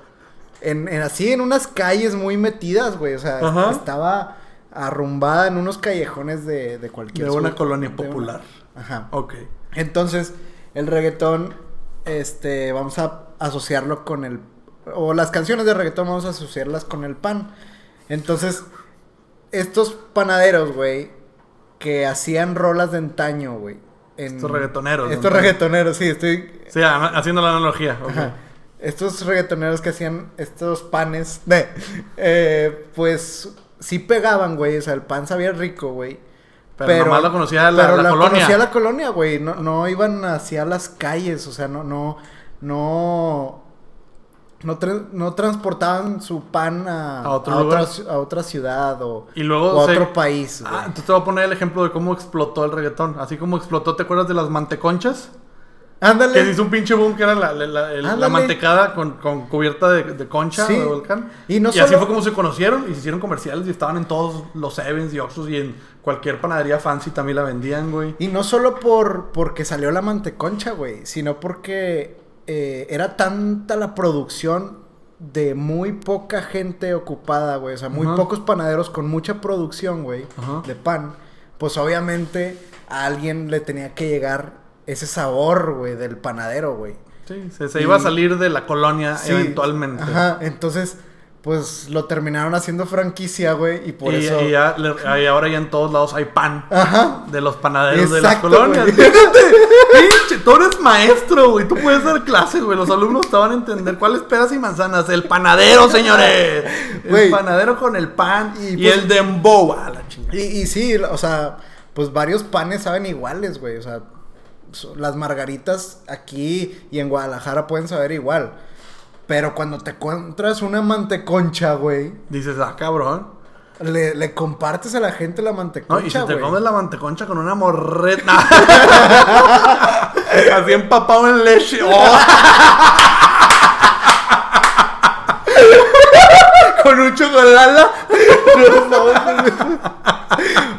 en, en así en unas calles muy metidas, güey. O sea, Ajá. estaba arrumbada en unos callejones de, de cualquier De una colonia una- popular. Ajá. Ok. Entonces, el reggaetón, este, vamos a asociarlo con el... O las canciones de reggaetón vamos a asociarlas con el pan. Entonces, estos panaderos, güey, que hacían rolas de antaño, güey. En- Estos reggaetoneros, Estos ¿no? reggaetoneros, sí, estoy... Sí, haciendo la analogía. Estos reggaetoneros que hacían estos panes, de, eh, pues sí pegaban, güey. O sea, el pan sabía rico, güey. Pero, nomás lo conocía la, pero la colonia. conocía la colonia, güey. No, no iban hacia las calles, o sea, no, no, no, no, tra- no transportaban su pan a, A otro a otra, lugar. ci- a otra ciudad o, Y luego o a otro país, güey. Ah, entonces te voy a poner el ejemplo de cómo explotó el reggaetón. Así como explotó, ¿te acuerdas de las manteconchas? Que se Ándale. hizo un pinche boom que era la, la- la- el- la Ándale. mantecada con, con cubierta de, de concha Sí. de volcán. Y no así solo- fue como se conocieron y se hicieron comerciales y estaban en todos los Sevens y Oxxos y en cualquier panadería fancy también la vendían, güey. Y no solo por porque salió la manteconcha, güey, sino porque eh, era tanta la producción de muy poca gente ocupada, güey. O sea, muy pocos panaderos con mucha producción, güey, de pan. Pues obviamente a alguien le tenía que llegar ese sabor, güey, del panadero, güey. Sí, se, se Y- iba a salir de la colonia Sí, eventualmente. Ajá, entonces, pues lo terminaron haciendo franquicia, güey, y por y, eso... y ya le- y ahora ya en todos lados hay pan Ajá. de los panaderos de las colonias. Fíjate, pinche, tú eres maestro, güey. Tú puedes dar clases, güey. Los alumnos te van a entender cuáles peras y manzanas. El panadero, señores. El panadero con el pan y, Y pues- el dembow. A la chingada. Y, y sí, o sea, pues varios panes saben iguales, güey. O sea, las margaritas aquí y en Guadalajara pueden saber igual. Pero cuando te encuentras una manteconcha, güey, Dices, ah, cabrón. Le, le compartes a la gente la No, manteconcha, y si te comes la manteconcha con una morreta. Así empapado en leche. ¡Oh! con un chocolala.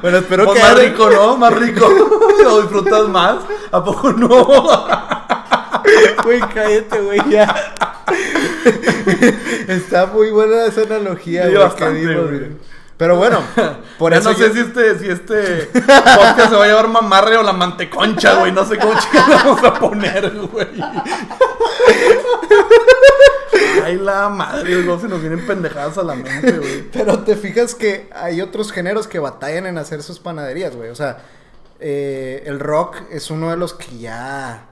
Bueno, espero Pues que... más rico, ¿no? Más rico. Lo disfrutas más. ¿A poco no? Güey, cállate, güey, ya. Está muy buena esa analogía, güey, que dimos, güey. Pero bueno, por eso no sé si este, si este podcast se va a llevar mamarre o la manteconcha, güey. No sé cómo chicas vamos a poner, güey. Ay, la madre, luego se nos vienen pendejadas a la mente, güey. Pero te fijas que hay otros géneros que batallan en hacer sus panaderías, güey. O sea, eh, el rock es uno de los que ya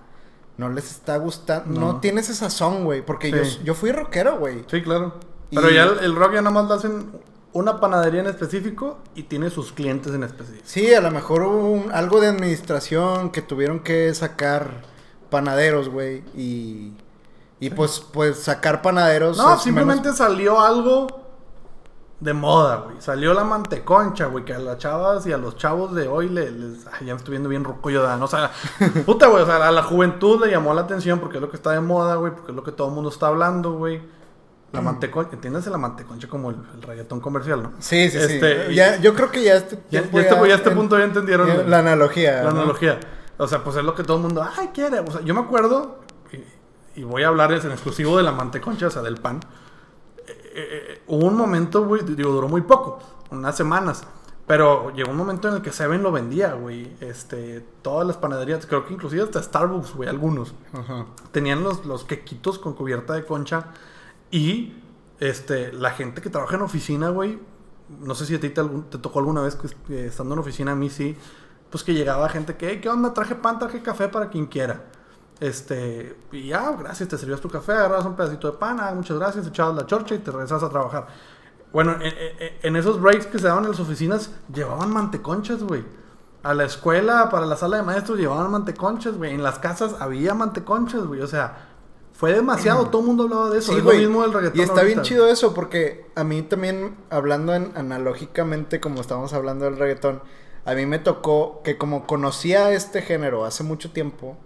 no les está gustando. No, No. tiene ese sazón, güey. Porque Sí. yo, yo fui rockero, güey. Sí, claro. Y- Pero ya el, el rock ya nada más lo hacen una panadería en específico y tiene sus clientes en específico. Sí, a lo mejor hubo un- algo de administración que tuvieron que sacar panaderos, güey. Y, y pues, pues sacar panaderos. No, simplemente menos- salió algo de moda, güey. Salió la manteconcha, güey, que a las chavas y a los chavos de hoy le- les... Ay, ya me estoy viendo bien ruco yo, ¿no? O sea, puta, güey, o sea, a la juventud le llamó la atención porque es lo que está de moda, güey, porque es lo que todo el mundo está hablando, güey. La manteconcha, entiéndase la manteconcha como el, el reggaetón comercial, ¿no? Sí, sí, Este, sí. y- Ya, yo creo que ya este Ya, ya este, ya este en- punto ya entendieron la analogía. La ¿no? analogía. O sea, pues es lo que todo el mundo, ay, quiere. O sea, yo me acuerdo, y, y voy a hablarles en exclusivo de la manteconcha, o sea, del pan. Eh, eh, hubo un momento, güey, digo, duró muy poco, unas semanas. Pero llegó un momento en el que Seven lo vendía, güey. Este, todas las panaderías, creo que inclusive hasta Starbucks, güey, algunos. Ajá. Tenían los, los quequitos con cubierta de concha. Y este, la gente que trabaja en oficina, güey. No sé si a ti te, tocó alguna vez que, estando en oficina, a mí sí. Pues que llegaba gente que, "Hey, ¿qué onda? Traje pan, traje café para quien quiera. Este, y ya, gracias, te servías tu café, agarras un pedacito de pan, ah, muchas gracias, echabas la chorcha y te regresas a trabajar. Bueno, en, en- en esos breaks que se daban en las oficinas, llevaban manteconchas, güey. A la escuela, para la sala de maestros, llevaban manteconchas, güey. En las casas había manteconchas, güey. O sea, fue demasiado, todo el mundo hablaba de eso. Sí, es lo mismo del reggaetón. Y está bien chido eso, porque a mí también, hablando en- analógicamente, como estamos hablando del reggaetón, a mí me tocó que como conocía este género hace mucho tiempo,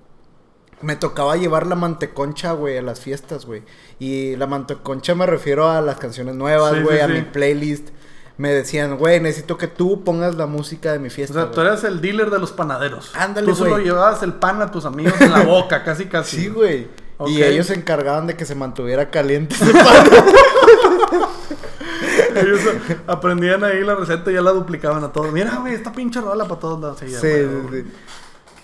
me tocaba llevar la manteconcha, güey, a las fiestas, güey. Y la manteconcha me refiero a las canciones nuevas, Sí, güey, sí, a sí. mi playlist. Me decían, güey, necesito que tú pongas la música de mi O fiesta. sea, tú güey". eras el dealer de los panaderos. Ándale, Tú solo güey. llevabas el pan a tus amigos en la boca, casi casi. Sí, güey. Ok. Y ellos se encargaban de que se mantuviera caliente ese pan. Ellos aprendían ahí la receta y ya la duplicaban a todos. Mira, güey, esta pinche rola para todos lados. Sí, sí, sí.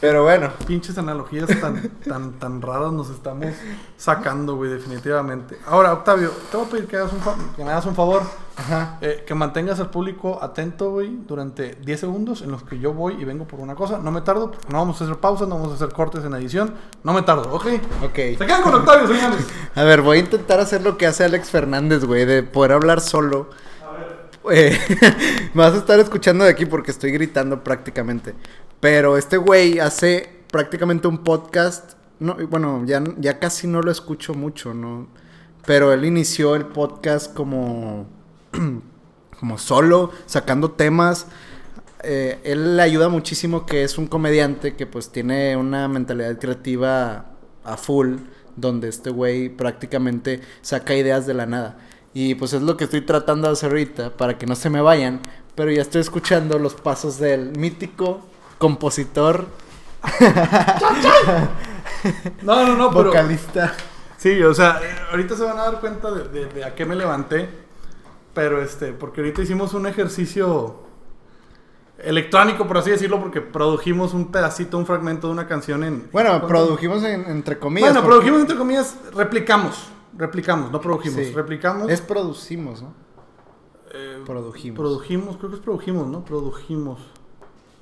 Pero bueno. Pinches analogías tan, tan, tan raras nos estamos sacando, güey, definitivamente. Ahora, Octavio, te voy a pedir que, hagas un que me hagas un favor. Ajá. eh, que mantengas al público atento, güey, durante 10 segundos en los que yo voy y vengo por una cosa. No me tardo, porque no vamos a hacer pausas, no vamos a hacer cortes en edición. No me tardo, ¿ok? Ok. Se quedan con Octavio, señores. A ver, voy a intentar hacer lo que hace Alex Fernández, güey, de poder hablar solo. Eh, me vas a estar escuchando de aquí porque estoy gritando prácticamente. Pero este güey hace prácticamente un podcast. No, bueno, ya, ya casi no lo escucho mucho, ¿no? Pero él inició el podcast como, como solo, sacando temas. Eh, él le ayuda muchísimo que es un comediante que pues tiene una mentalidad creativa a full, donde este güey prácticamente saca ideas de la nada. Y pues es lo que estoy tratando de hacer ahorita para que no se me vayan, pero ya estoy escuchando los pasos del mítico compositor, No, no, no, pero. vocalista. Sí, o sea, ahorita se van a dar cuenta de, de- de a qué me levanté. Pero este, porque ahorita hicimos un ejercicio electrónico, por así decirlo, porque produjimos un pedacito, un fragmento de una canción en. Bueno, produjimos en- entre comillas. Bueno, porque- produjimos entre comillas, replicamos. Replicamos, no produjimos, Sí. replicamos. Es producimos, ¿no? eh, Produjimos. Produjimos, creo que es produjimos, ¿no? Produjimos.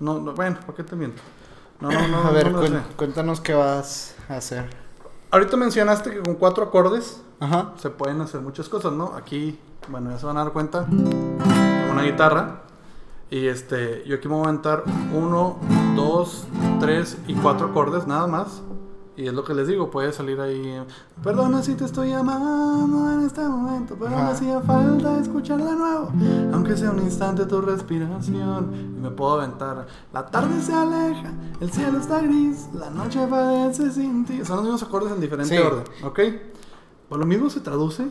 No, no, bueno, ¿para qué te miento? No, no, no. a ver, no sé. cuéntanos qué vas a hacer. Ahorita mencionaste que con cuatro acordes Ajá. se pueden hacer muchas cosas, ¿no? Aquí, bueno, ya se van a dar cuenta. Una guitarra. Y este, yo aquí me voy a aventar uno, dos, tres y cuatro acordes, nada más. Y es lo que les digo, puede salir ahí. Perdona si te estoy llamando en este momento, pero me hacía falta escuchar de nuevo. Aunque sea un instante tu respiración. Y me puedo aventar. La tarde se aleja, el cielo está gris, la noche parece sin ti. Son los mismos acordes en diferente Sí. orden, ¿ok? Pues lo mismo se traduce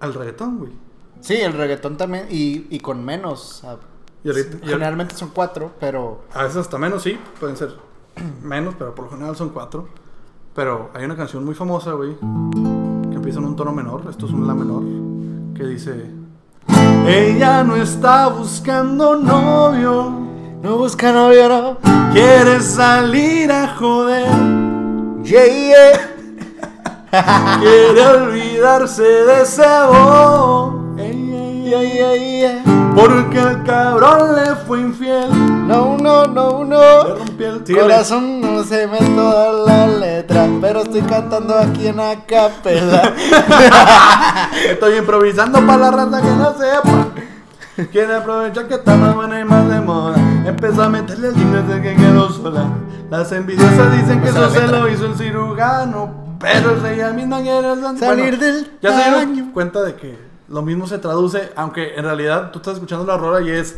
al reggaetón, güey. Sí, el reggaetón también, y, y con menos. Y ahorita- y ahorita- generalmente son cuatro, pero A veces hasta menos, sí, pueden ser menos, pero por lo general son cuatro. Pero hay una canción muy famosa, güey, que empieza en un tono menor, esto es un la menor, que dice... Ella no está buscando novio, no busca novio, no. quiere salir a joder, Yeah, quiere olvidarse de ese bo. Ey, ey, Yeah, ey, yeah, yeah. Porque el cabrón le fue infiel, No, no, no, le no. rompió el Síguele. Corazón, no se me toda la letra, pero estoy cantando aquí en acapela. Estoy improvisando para la raza que no sepa. Quiere aprovechar que está más buena y más de moda. Empezó a meterle el dinero desde que quedó sola. Las envidiosas dicen que eso se lo hizo el cirujano. Pero es ella misma quiere Salir del Ya se dieron cuenta de que lo mismo se traduce, aunque en realidad tú estás escuchando la rola y es.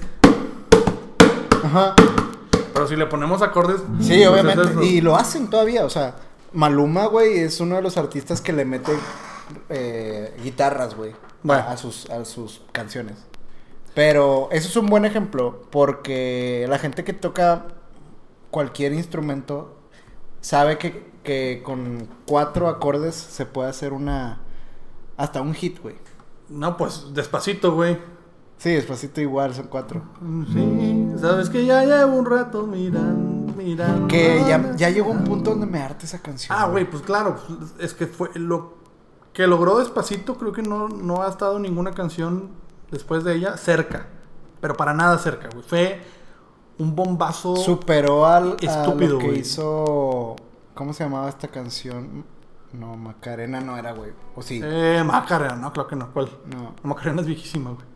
Ajá. Pero si le ponemos acordes. Sí, pues obviamente. es. Y lo hacen todavía. O sea, Maluma, güey, es uno de los artistas que le mete eh, guitarras, güey, Bueno. a sus, a sus canciones. Pero eso es un buen ejemplo porque la gente que toca cualquier instrumento sabe que, que con cuatro acordes se puede hacer una... Hasta un hit, güey. No, pues despacito, güey. Sí, despacito igual, son cuatro. Sí, sabes que ya llevo un rato mirando, mirando. Que ya, ya llegó un punto donde me harta esa canción. Ah, güey, pues claro, pues, es que fue lo que logró Despacito, creo que no, no ha estado ninguna canción después de ella cerca, pero para nada cerca, güey. Fue un bombazo. Superó al a Estúpido, lo que güey. hizo. ¿Cómo se llamaba esta canción? No, Macarena no era, güey. O sí. Eh, Macarena, no, claro que no, ¿cuál? No. Macarena es viejísima, güey.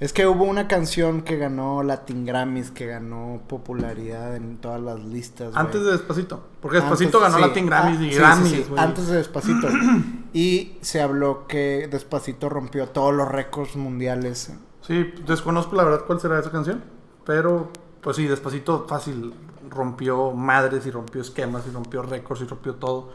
Es que hubo una canción que ganó Latin Grammys, que ganó popularidad en todas las listas. Antes de Despacito, porque Despacito Antes- ganó sí. Latin Grammys Ah, y sí, Grammys, sí. Antes de Despacito. y se habló que Despacito rompió todos los récords mundiales. Sí, desconozco la verdad cuál será esa canción, pero pues sí, Despacito fácil rompió madres y rompió esquemas y rompió récords y rompió todo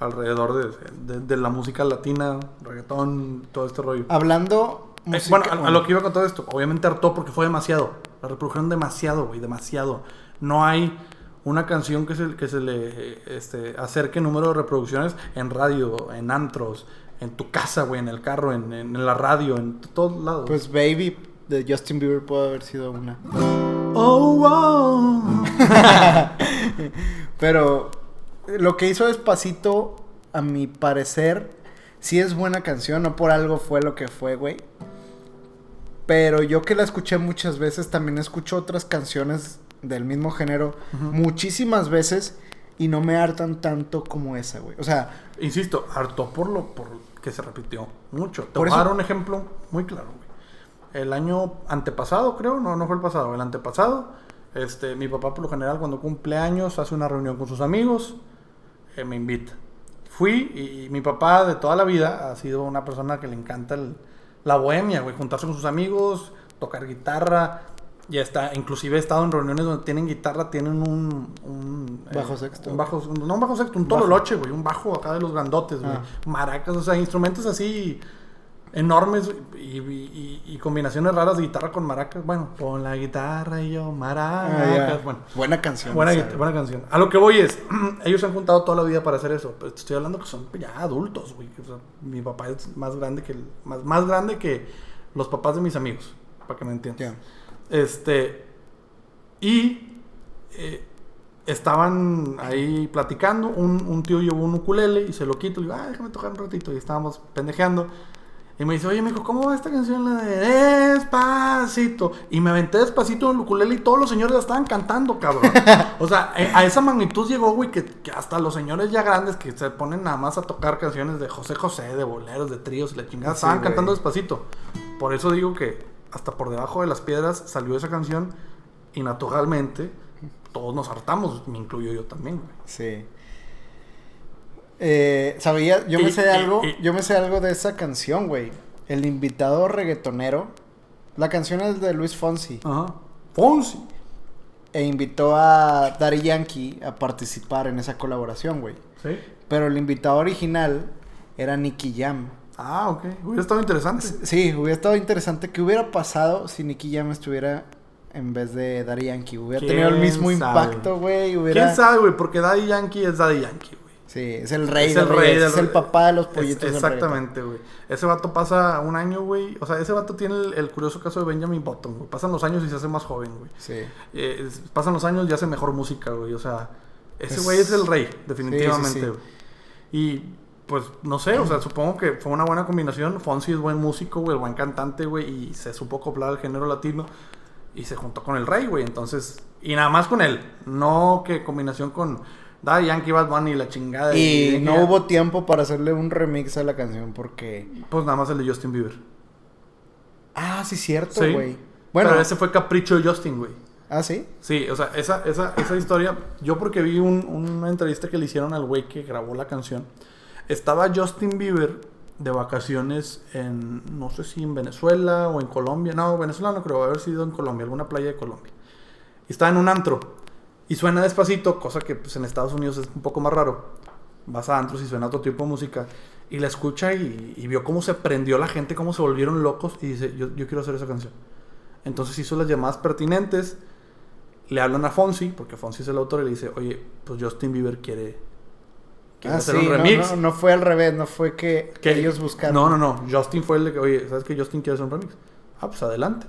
alrededor de, de- de la música latina, reggaetón, todo este rollo. Hablando. Eh, música- bueno, a, a lo que iba con todo esto, obviamente hartó porque fue demasiado. La reprodujeron demasiado, güey, demasiado. No hay una canción que se, que se le este, acerque número de reproducciones en radio, en antros, en tu casa, güey, en el carro, en, en la radio, en todos lados. Pues Baby de Justin Bieber puede haber sido una. oh, wow. Pero lo que hizo Despacito, a mi parecer, sí es buena canción. No por algo fue lo que fue, güey. Pero yo que la escuché muchas veces, también escucho otras canciones del mismo género muchísimas veces y no me hartan tanto como esa, güey. O sea, Insisto, hartó por lo por que se repitió mucho. Te voy a dar un ejemplo muy claro, güey. El año antepasado, creo, no, no fue el pasado, el antepasado, este, mi papá por lo general cuando cumple años hace una reunión con sus amigos, eh, me invita. Fui y, y mi papá de toda la vida ha sido una persona que le encanta el- la bohemia, güey, juntarse con sus amigos, tocar guitarra. Ya está, inclusive he estado en reuniones donde tienen guitarra, tienen un... un eh, Bajo sexto. Un bajo, no un bajo sexto, un tololoche, güey, un bajo acá de los grandotes, güey. Ah. Maracas, o sea, instrumentos así enormes y, y- y- y combinaciones raras de guitarra con maracas. Bueno, con la guitarra y yo, maracas. ah, bueno, buena canción. buena, buena canción. A lo que voy es, ellos se han juntado toda la vida para hacer eso. Pero te estoy hablando que son ya adultos, güey. O sea, mi papá es más grande que el- más, más grande que los papás de mis amigos, para que me entiendas. Ya. Este. Y. eh, estaban ahí platicando. Un, un tío llevó un ukulele y se lo quito. Le digo, ah, déjame tocar un ratito. Y estábamos pendejeando. Y me dice, oye, mijo, ¿cómo va esta canción? La de Despacito. Y me aventé despacito en el ukulele y todos los señores la estaban cantando, cabrón. o sea, eh, a esa magnitud llegó, güey, que, que hasta los señores ya grandes que se ponen nada más a tocar canciones de José José, de boleros, de tríos y la chingada, Sí, estaban güey. cantando despacito. Por eso digo que hasta por debajo de las piedras salió esa canción y naturalmente todos nos hartamos, me incluyo yo también, güey. Sí. Eh, sabía, yo me sé algo, yo me sé algo de esa canción, güey. El invitado reggaetonero. La canción es de Luis Fonsi. Ajá. Fonsi. E invitó a Daddy Yankee a participar en esa colaboración, güey. ¿Sí? Pero el invitado original era Nicky Jam. Ah, ok. Hubiera estado interesante. Sí, hubiera estado interesante. ¿Qué hubiera pasado si Nicky Jam estuviera en vez de Daddy Yankee? Hubiera ¿Quién tenido el mismo sabe? impacto, güey. Hubiera... ¿Quién sabe, güey? Porque Daddy Yankee es Daddy Yankee, güey. Sí, es el rey Es el rey Es el papá de los pollitos Exactamente, güey. Ese vato pasa un año, güey. O sea, ese vato tiene el, el curioso caso de Benjamin Button, güey. Pasan los años y se hace más joven, güey. Sí. Eh, pasan los años y hace mejor música, güey. O sea, ese Es- güey es el rey, definitivamente, Sí, sí, sí. güey. Y pues no sé, o sea, supongo que fue una buena combinación. Fonsi es buen músico, güey, buen cantante, güey, y se supo acoplar al género latino y se juntó con el rey, güey. Entonces, y nada más con él, no que combinación con Daddy Yankee, Bad Bunny y la chingada. Y y- no hubo tiempo para hacerle un remix a la canción porque... Pues nada más el de Justin Bieber. Ah, sí, cierto, Sí. güey. Bueno, Pero ese fue capricho de Justin, güey. ah, sí. Sí, o sea, esa, esa, esa historia, yo porque vi un- una entrevista que le hicieron al güey que grabó la canción, estaba Justin Bieber de vacaciones en, no sé si en Venezuela o en Colombia, no, Venezuela no creo, haber sido en Colombia, alguna playa de Colombia. Y estaba en un antro y suena despacito, cosa que pues, en Estados Unidos es un poco más raro. Vas a antros y suena otro tipo de música y la escucha y, y vio cómo se prendió la gente, cómo se volvieron locos y dice, yo, yo quiero hacer esa canción. Entonces hizo las llamadas pertinentes, le hablan a Fonsi, porque Fonsi es el autor, y le dice, oye, pues Justin Bieber quiere, quiere Ah, hacer sí, un no, remix. No, no fue al revés, no fue que, Que- ellos buscaron. No, no, no. Justin fue el de que, oye, ¿sabes que Justin quiere hacer un remix? Ah, pues adelante.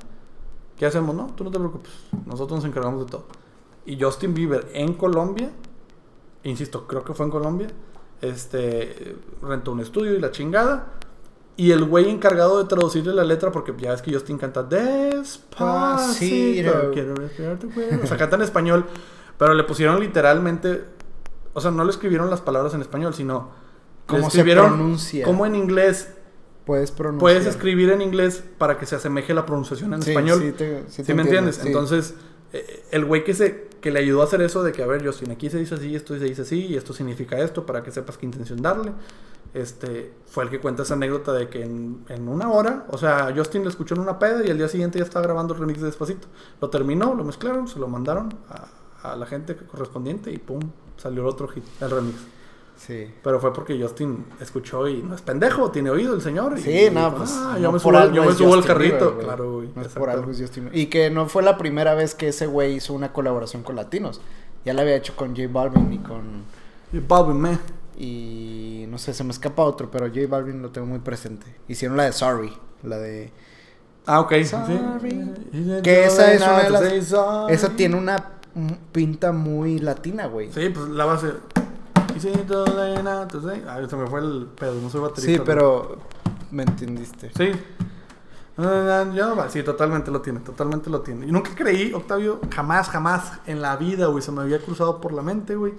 ¿Qué hacemos? No, tú no te preocupes. Nosotros nos encargamos de todo. Y Justin Bieber en Colombia, insisto, creo que fue en Colombia, este, rentó un estudio y la chingada. Y el güey encargado de traducirle la letra, porque ya ves que Justin canta Despacito, quiero respirar tu cuello". O sea, canta en español, pero le pusieron literalmente, o sea, no le escribieron las palabras en español, sino ¿Cómo se pronuncia? Como en inglés Puedes pronunciar. puedes escribir en inglés para que se asemeje la pronunciación en Sí, español. sí Sí, te- sí te me entiendes? Entonces, el güey que se que le ayudó a hacer eso de que, a ver, Justin, aquí se dice así, esto se dice así, y esto significa esto, para que sepas qué intención darle. Este, fue el que cuenta esa anécdota de que en, en una hora, o sea, Justin lo escuchó en una peda y al día siguiente ya estaba grabando el remix de Despacito. Lo terminó, lo mezclaron, se lo mandaron a, a la gente correspondiente y pum, salió el otro hit, el remix. Sí. Pero fue porque Justin escuchó y no es pendejo, tiene oído el señor. y- Sí, y no, pues. "Ah, no yo me subo, yo me es subo al carrito. Bieber, claro, güey. No es por algo es Justin. Y que no fue la primera vez que ese güey hizo una colaboración con latinos. Ya la había hecho con J Balvin y con. Y Balvin, me. Y no sé, se me escapa otro, pero J Balvin lo tengo muy presente. Hicieron la de Sorry, la de. Ah, ok. sí. Que esa es una de las. Esa tiene una pinta muy latina, güey. Sí, pues la base. Y si too late now to say- Ay, se me fue el pedo, no soy baterista. Sí, pero. Me entendiste. Sí. Va. Sí, totalmente lo tiene, totalmente lo tiene. Y nunca creí, Octavio, jamás, jamás en la vida, güey, se me había cruzado por la mente, güey.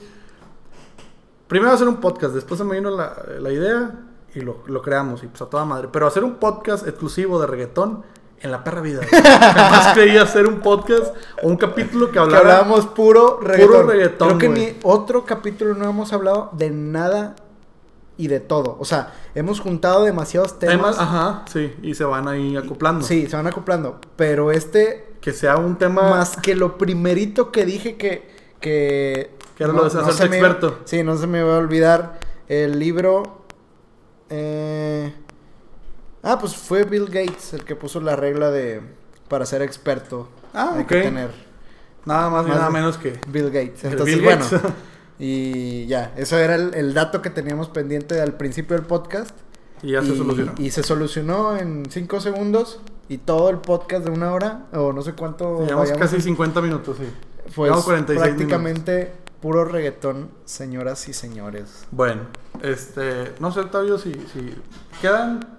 Primero hacer un podcast, después se me vino la, la idea y lo, lo creamos, y pues a toda madre. Pero hacer un podcast exclusivo de reggaetón en la perra vida. jamás creí hacer un podcast o un capítulo que Que hablara. hablábamos puro reggaetón. reggaetón, Creo que güey. ni otro capítulo no hemos hablado de nada y de todo. O sea, hemos juntado demasiados temas. temas. Ajá, sí, y se van ahí acoplando. Sí, se van acoplando. Pero este, Que sea un tema. más que lo primerito que dije que. Que, Que era lo de hacerse se me- experto. sí, no se me va a olvidar. El libro. eh, ah, pues fue Bill Gates el que puso la regla de. Para ser experto. Ah, hay que tener Nada más y nada menos que. Bill Gates. Entonces, Bill bueno. Gates. Y ya, eso era el, el dato que teníamos pendiente al principio del podcast. y ya se solucionó. Y se solucionó en 5 segundos. Y todo el podcast de una hora, o no sé cuánto. Llevamos casi 50 minutos, sí. Pues llevamos 46 prácticamente puro reggaetón, señoras y señores. Bueno, este, no sé, Octavio, si, si quedan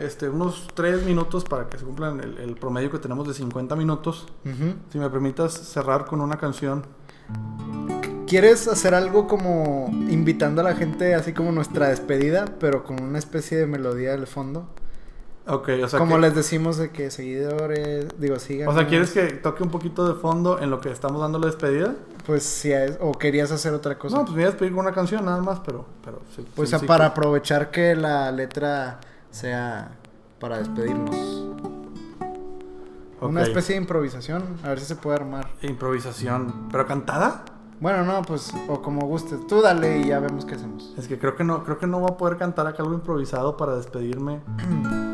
este, unos 3 minutos para que se cumplan el, el promedio que tenemos de 50 minutos. Si me permitas cerrar con una canción. ¿Quieres hacer algo como invitando a la gente, así como nuestra despedida, pero con una especie de melodía del fondo? Ok, o sea, como que- les decimos de que seguidores, digo, sigan. o sea, ¿quieres que toque un poquito de fondo en lo que estamos dando la despedida? Pues es, o querías hacer otra cosa. No, pues me voy a despedir con una canción nada más, pero... pero sí, Pues sí, sí, para aprovechar que la letra sea para despedirnos. Una especie de improvisación, a ver si se puede armar. Improvisación. ¿Pero cantada? Bueno, no, pues, o como gustes. Tú dale y ya vemos qué hacemos. Es que creo que no, creo que no voy a poder cantar acá algo improvisado para despedirme.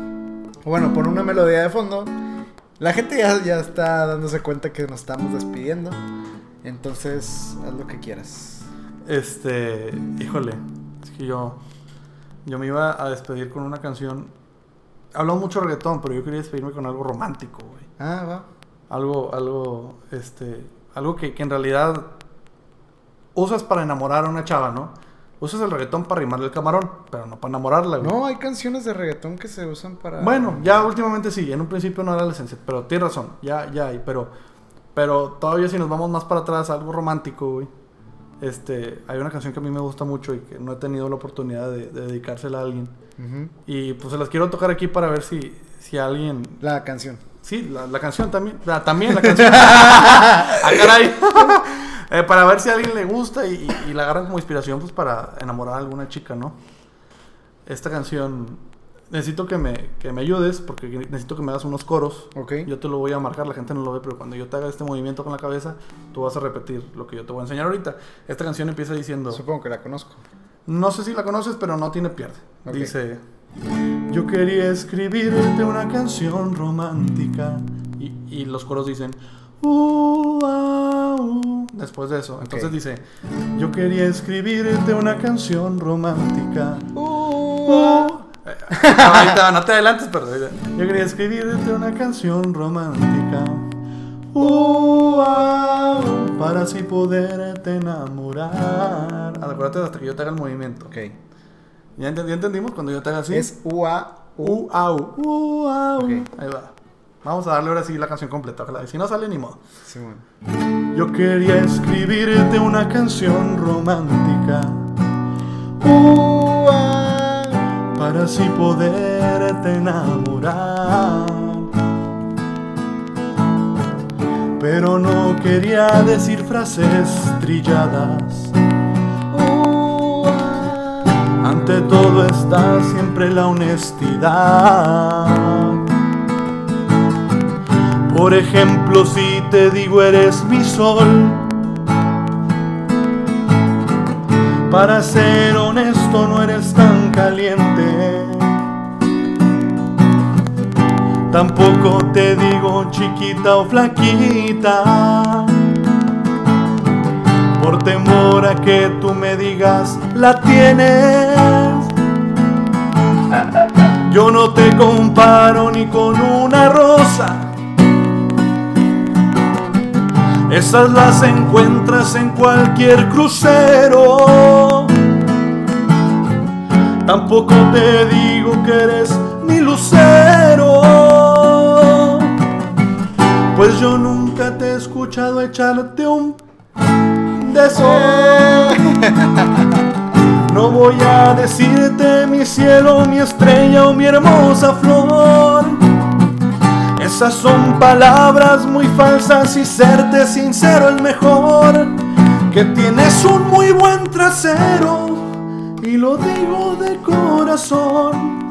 Bueno, pon una melodía de fondo. La gente ya, ya está dándose cuenta que nos estamos despidiendo. Entonces, haz lo que quieras. Este, híjole, es que yo, yo me iba a despedir con una canción. Hablamos mucho reggaetón, pero yo quería despedirme con algo romántico, güey. Ah, va. Algo, algo, este, algo que, que en realidad usas para enamorar a una chava, ¿no? Usas el reggaetón para rimarle el camarón, pero no para enamorarla, güey. No, hay canciones de reggaetón que se usan para... Bueno, ya últimamente sí, en un principio no era la esencia, pero tienes razón, ya, ya hay, pero, pero todavía si nos vamos más para atrás, algo romántico, güey. Este, hay una canción que a mí me gusta mucho y que no he tenido la oportunidad de, de dedicársela a alguien. Y pues se las quiero tocar aquí para ver si, si alguien... La canción. Sí, la, la canción también. la- también la canción. ah, caray. Eh, para ver si a alguien le gusta y, y- y la agarran como inspiración pues para enamorar a alguna chica, ¿no? Esta canción... Necesito que me, que me ayudes porque necesito que me hagas unos coros. Ok. Yo te lo voy a marcar, la gente no lo ve, pero cuando yo te haga este movimiento con la cabeza, tú vas a repetir lo que yo te voy a enseñar ahorita. Esta canción empieza diciendo... Supongo que la conozco. No sé si la conoces, pero no tiene pierde. Ok. Dice: Yo quería escribirte una canción romántica. Y, y los coros dicen: "Uh, ah, uh", Después de eso. Entonces dice: Yo quería escribirte una canción romántica. Ahorita, no te adelantes, pero yo quería escribirte una canción romántica. Uh, ah, uh, para así poderte enamorar. Acuérdate hasta que yo te haga el movimiento. Ok. ¿Ya, ent- ya entendimos cuando yo te haga así? Es UA. U, au, u, au. Ok. Ahí va. Vamos a darle ahora sí la canción completa. ojalá. Y si no sale, ni modo. Sí, bueno. Yo quería escribirte una canción romántica. Uh, ah, para así poderte enamorar. Pero no quería decir frases trilladas. Uh, ante todo está siempre la honestidad. Por ejemplo, si te digo eres mi sol, Para ser honesto no eres tan caliente. Tampoco te digo chiquita o flaquita. Por temor a que tú me digas la tienes. Yo no te comparo ni con una rosa. Esas las encuentras en cualquier crucero. Tampoco te digo que eres mi lucero. Pues yo nunca te he escuchado echarte un de sol. No voy a decirte mi cielo, mi estrella o mi hermosa flor. Esas son palabras muy falsas y serte sincero el mejor. Que tienes un muy buen trasero y lo digo de corazón.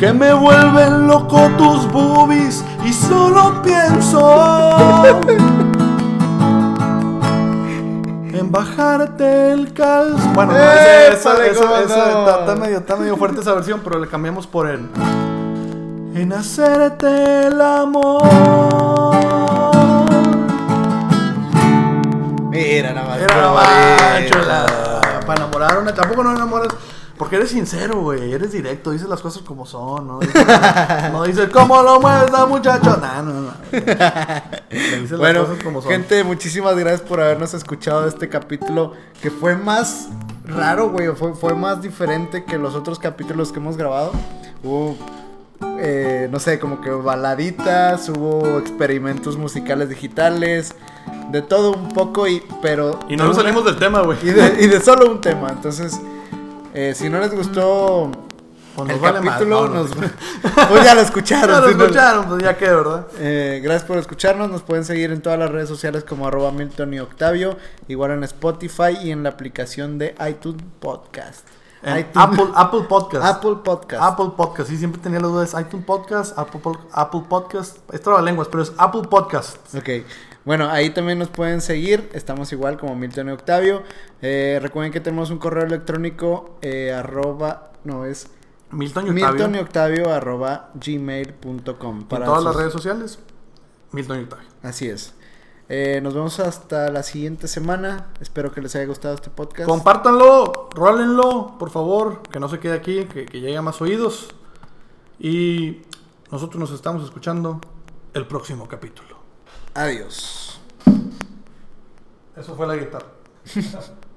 Que me vuelven loco tus boobies y solo pienso en bajarte el calzón. Bueno, no, esa, esa, ¡Épale, esa- está, medio, está medio fuerte esa versión, pero le cambiamos por el. En hacerte el amor. Mira nada más. Chulada. Para enamorar una. Tampoco no enamoras. Porque eres sincero, güey. Eres directo. Dices las cosas como son, ¿no? Dices, no dices, ¿cómo lo mueves la muchacho? No, no, no. Dices Bueno, las cosas como son. gente, muchísimas gracias por habernos escuchado este capítulo que fue más raro, güey, fue, fue más diferente que los otros capítulos que hemos grabado. Hubo, eh, no sé, como que baladitas, hubo experimentos musicales digitales, de todo un poco, y, pero... Y no nos salimos del tema, güey. y de, y de solo un tema, entonces... eh, si no les gustó Pues el vale más, capítulo, no. nos- pues ya lo escucharon. Ya lo escucharon, pues ya que, ¿verdad? eh, gracias por escucharnos. Nos pueden seguir en todas las redes sociales como arroba Milton y Octavio. Igual en Spotify y en la aplicación de iTunes Podcast. ITunes- Apple, Apple Podcast. Apple Podcast. Apple Podcast. Sí, siempre tenía las dudas. iTunes Podcast, Apple, Apple Podcast. Es lenguas, pero es Apple Podcast. Ok. Bueno, ahí también nos pueden seguir. Estamos igual como Milton y Octavio. Eh, recuerden que tenemos un correo electrónico eh, arroba, no es Milton y Octavio. Milton y Octavio arroba gmail.com. En todas las redes sociales. Milton y Octavio. Así es. Eh, nos vemos hasta la siguiente semana. Espero que les haya gustado este podcast. Compártanlo, rólenlo, por favor, que no se quede aquí, que, que llegue a más oídos. Y nosotros nos estamos escuchando el próximo capítulo. Adiós. Eso fue la guitarra.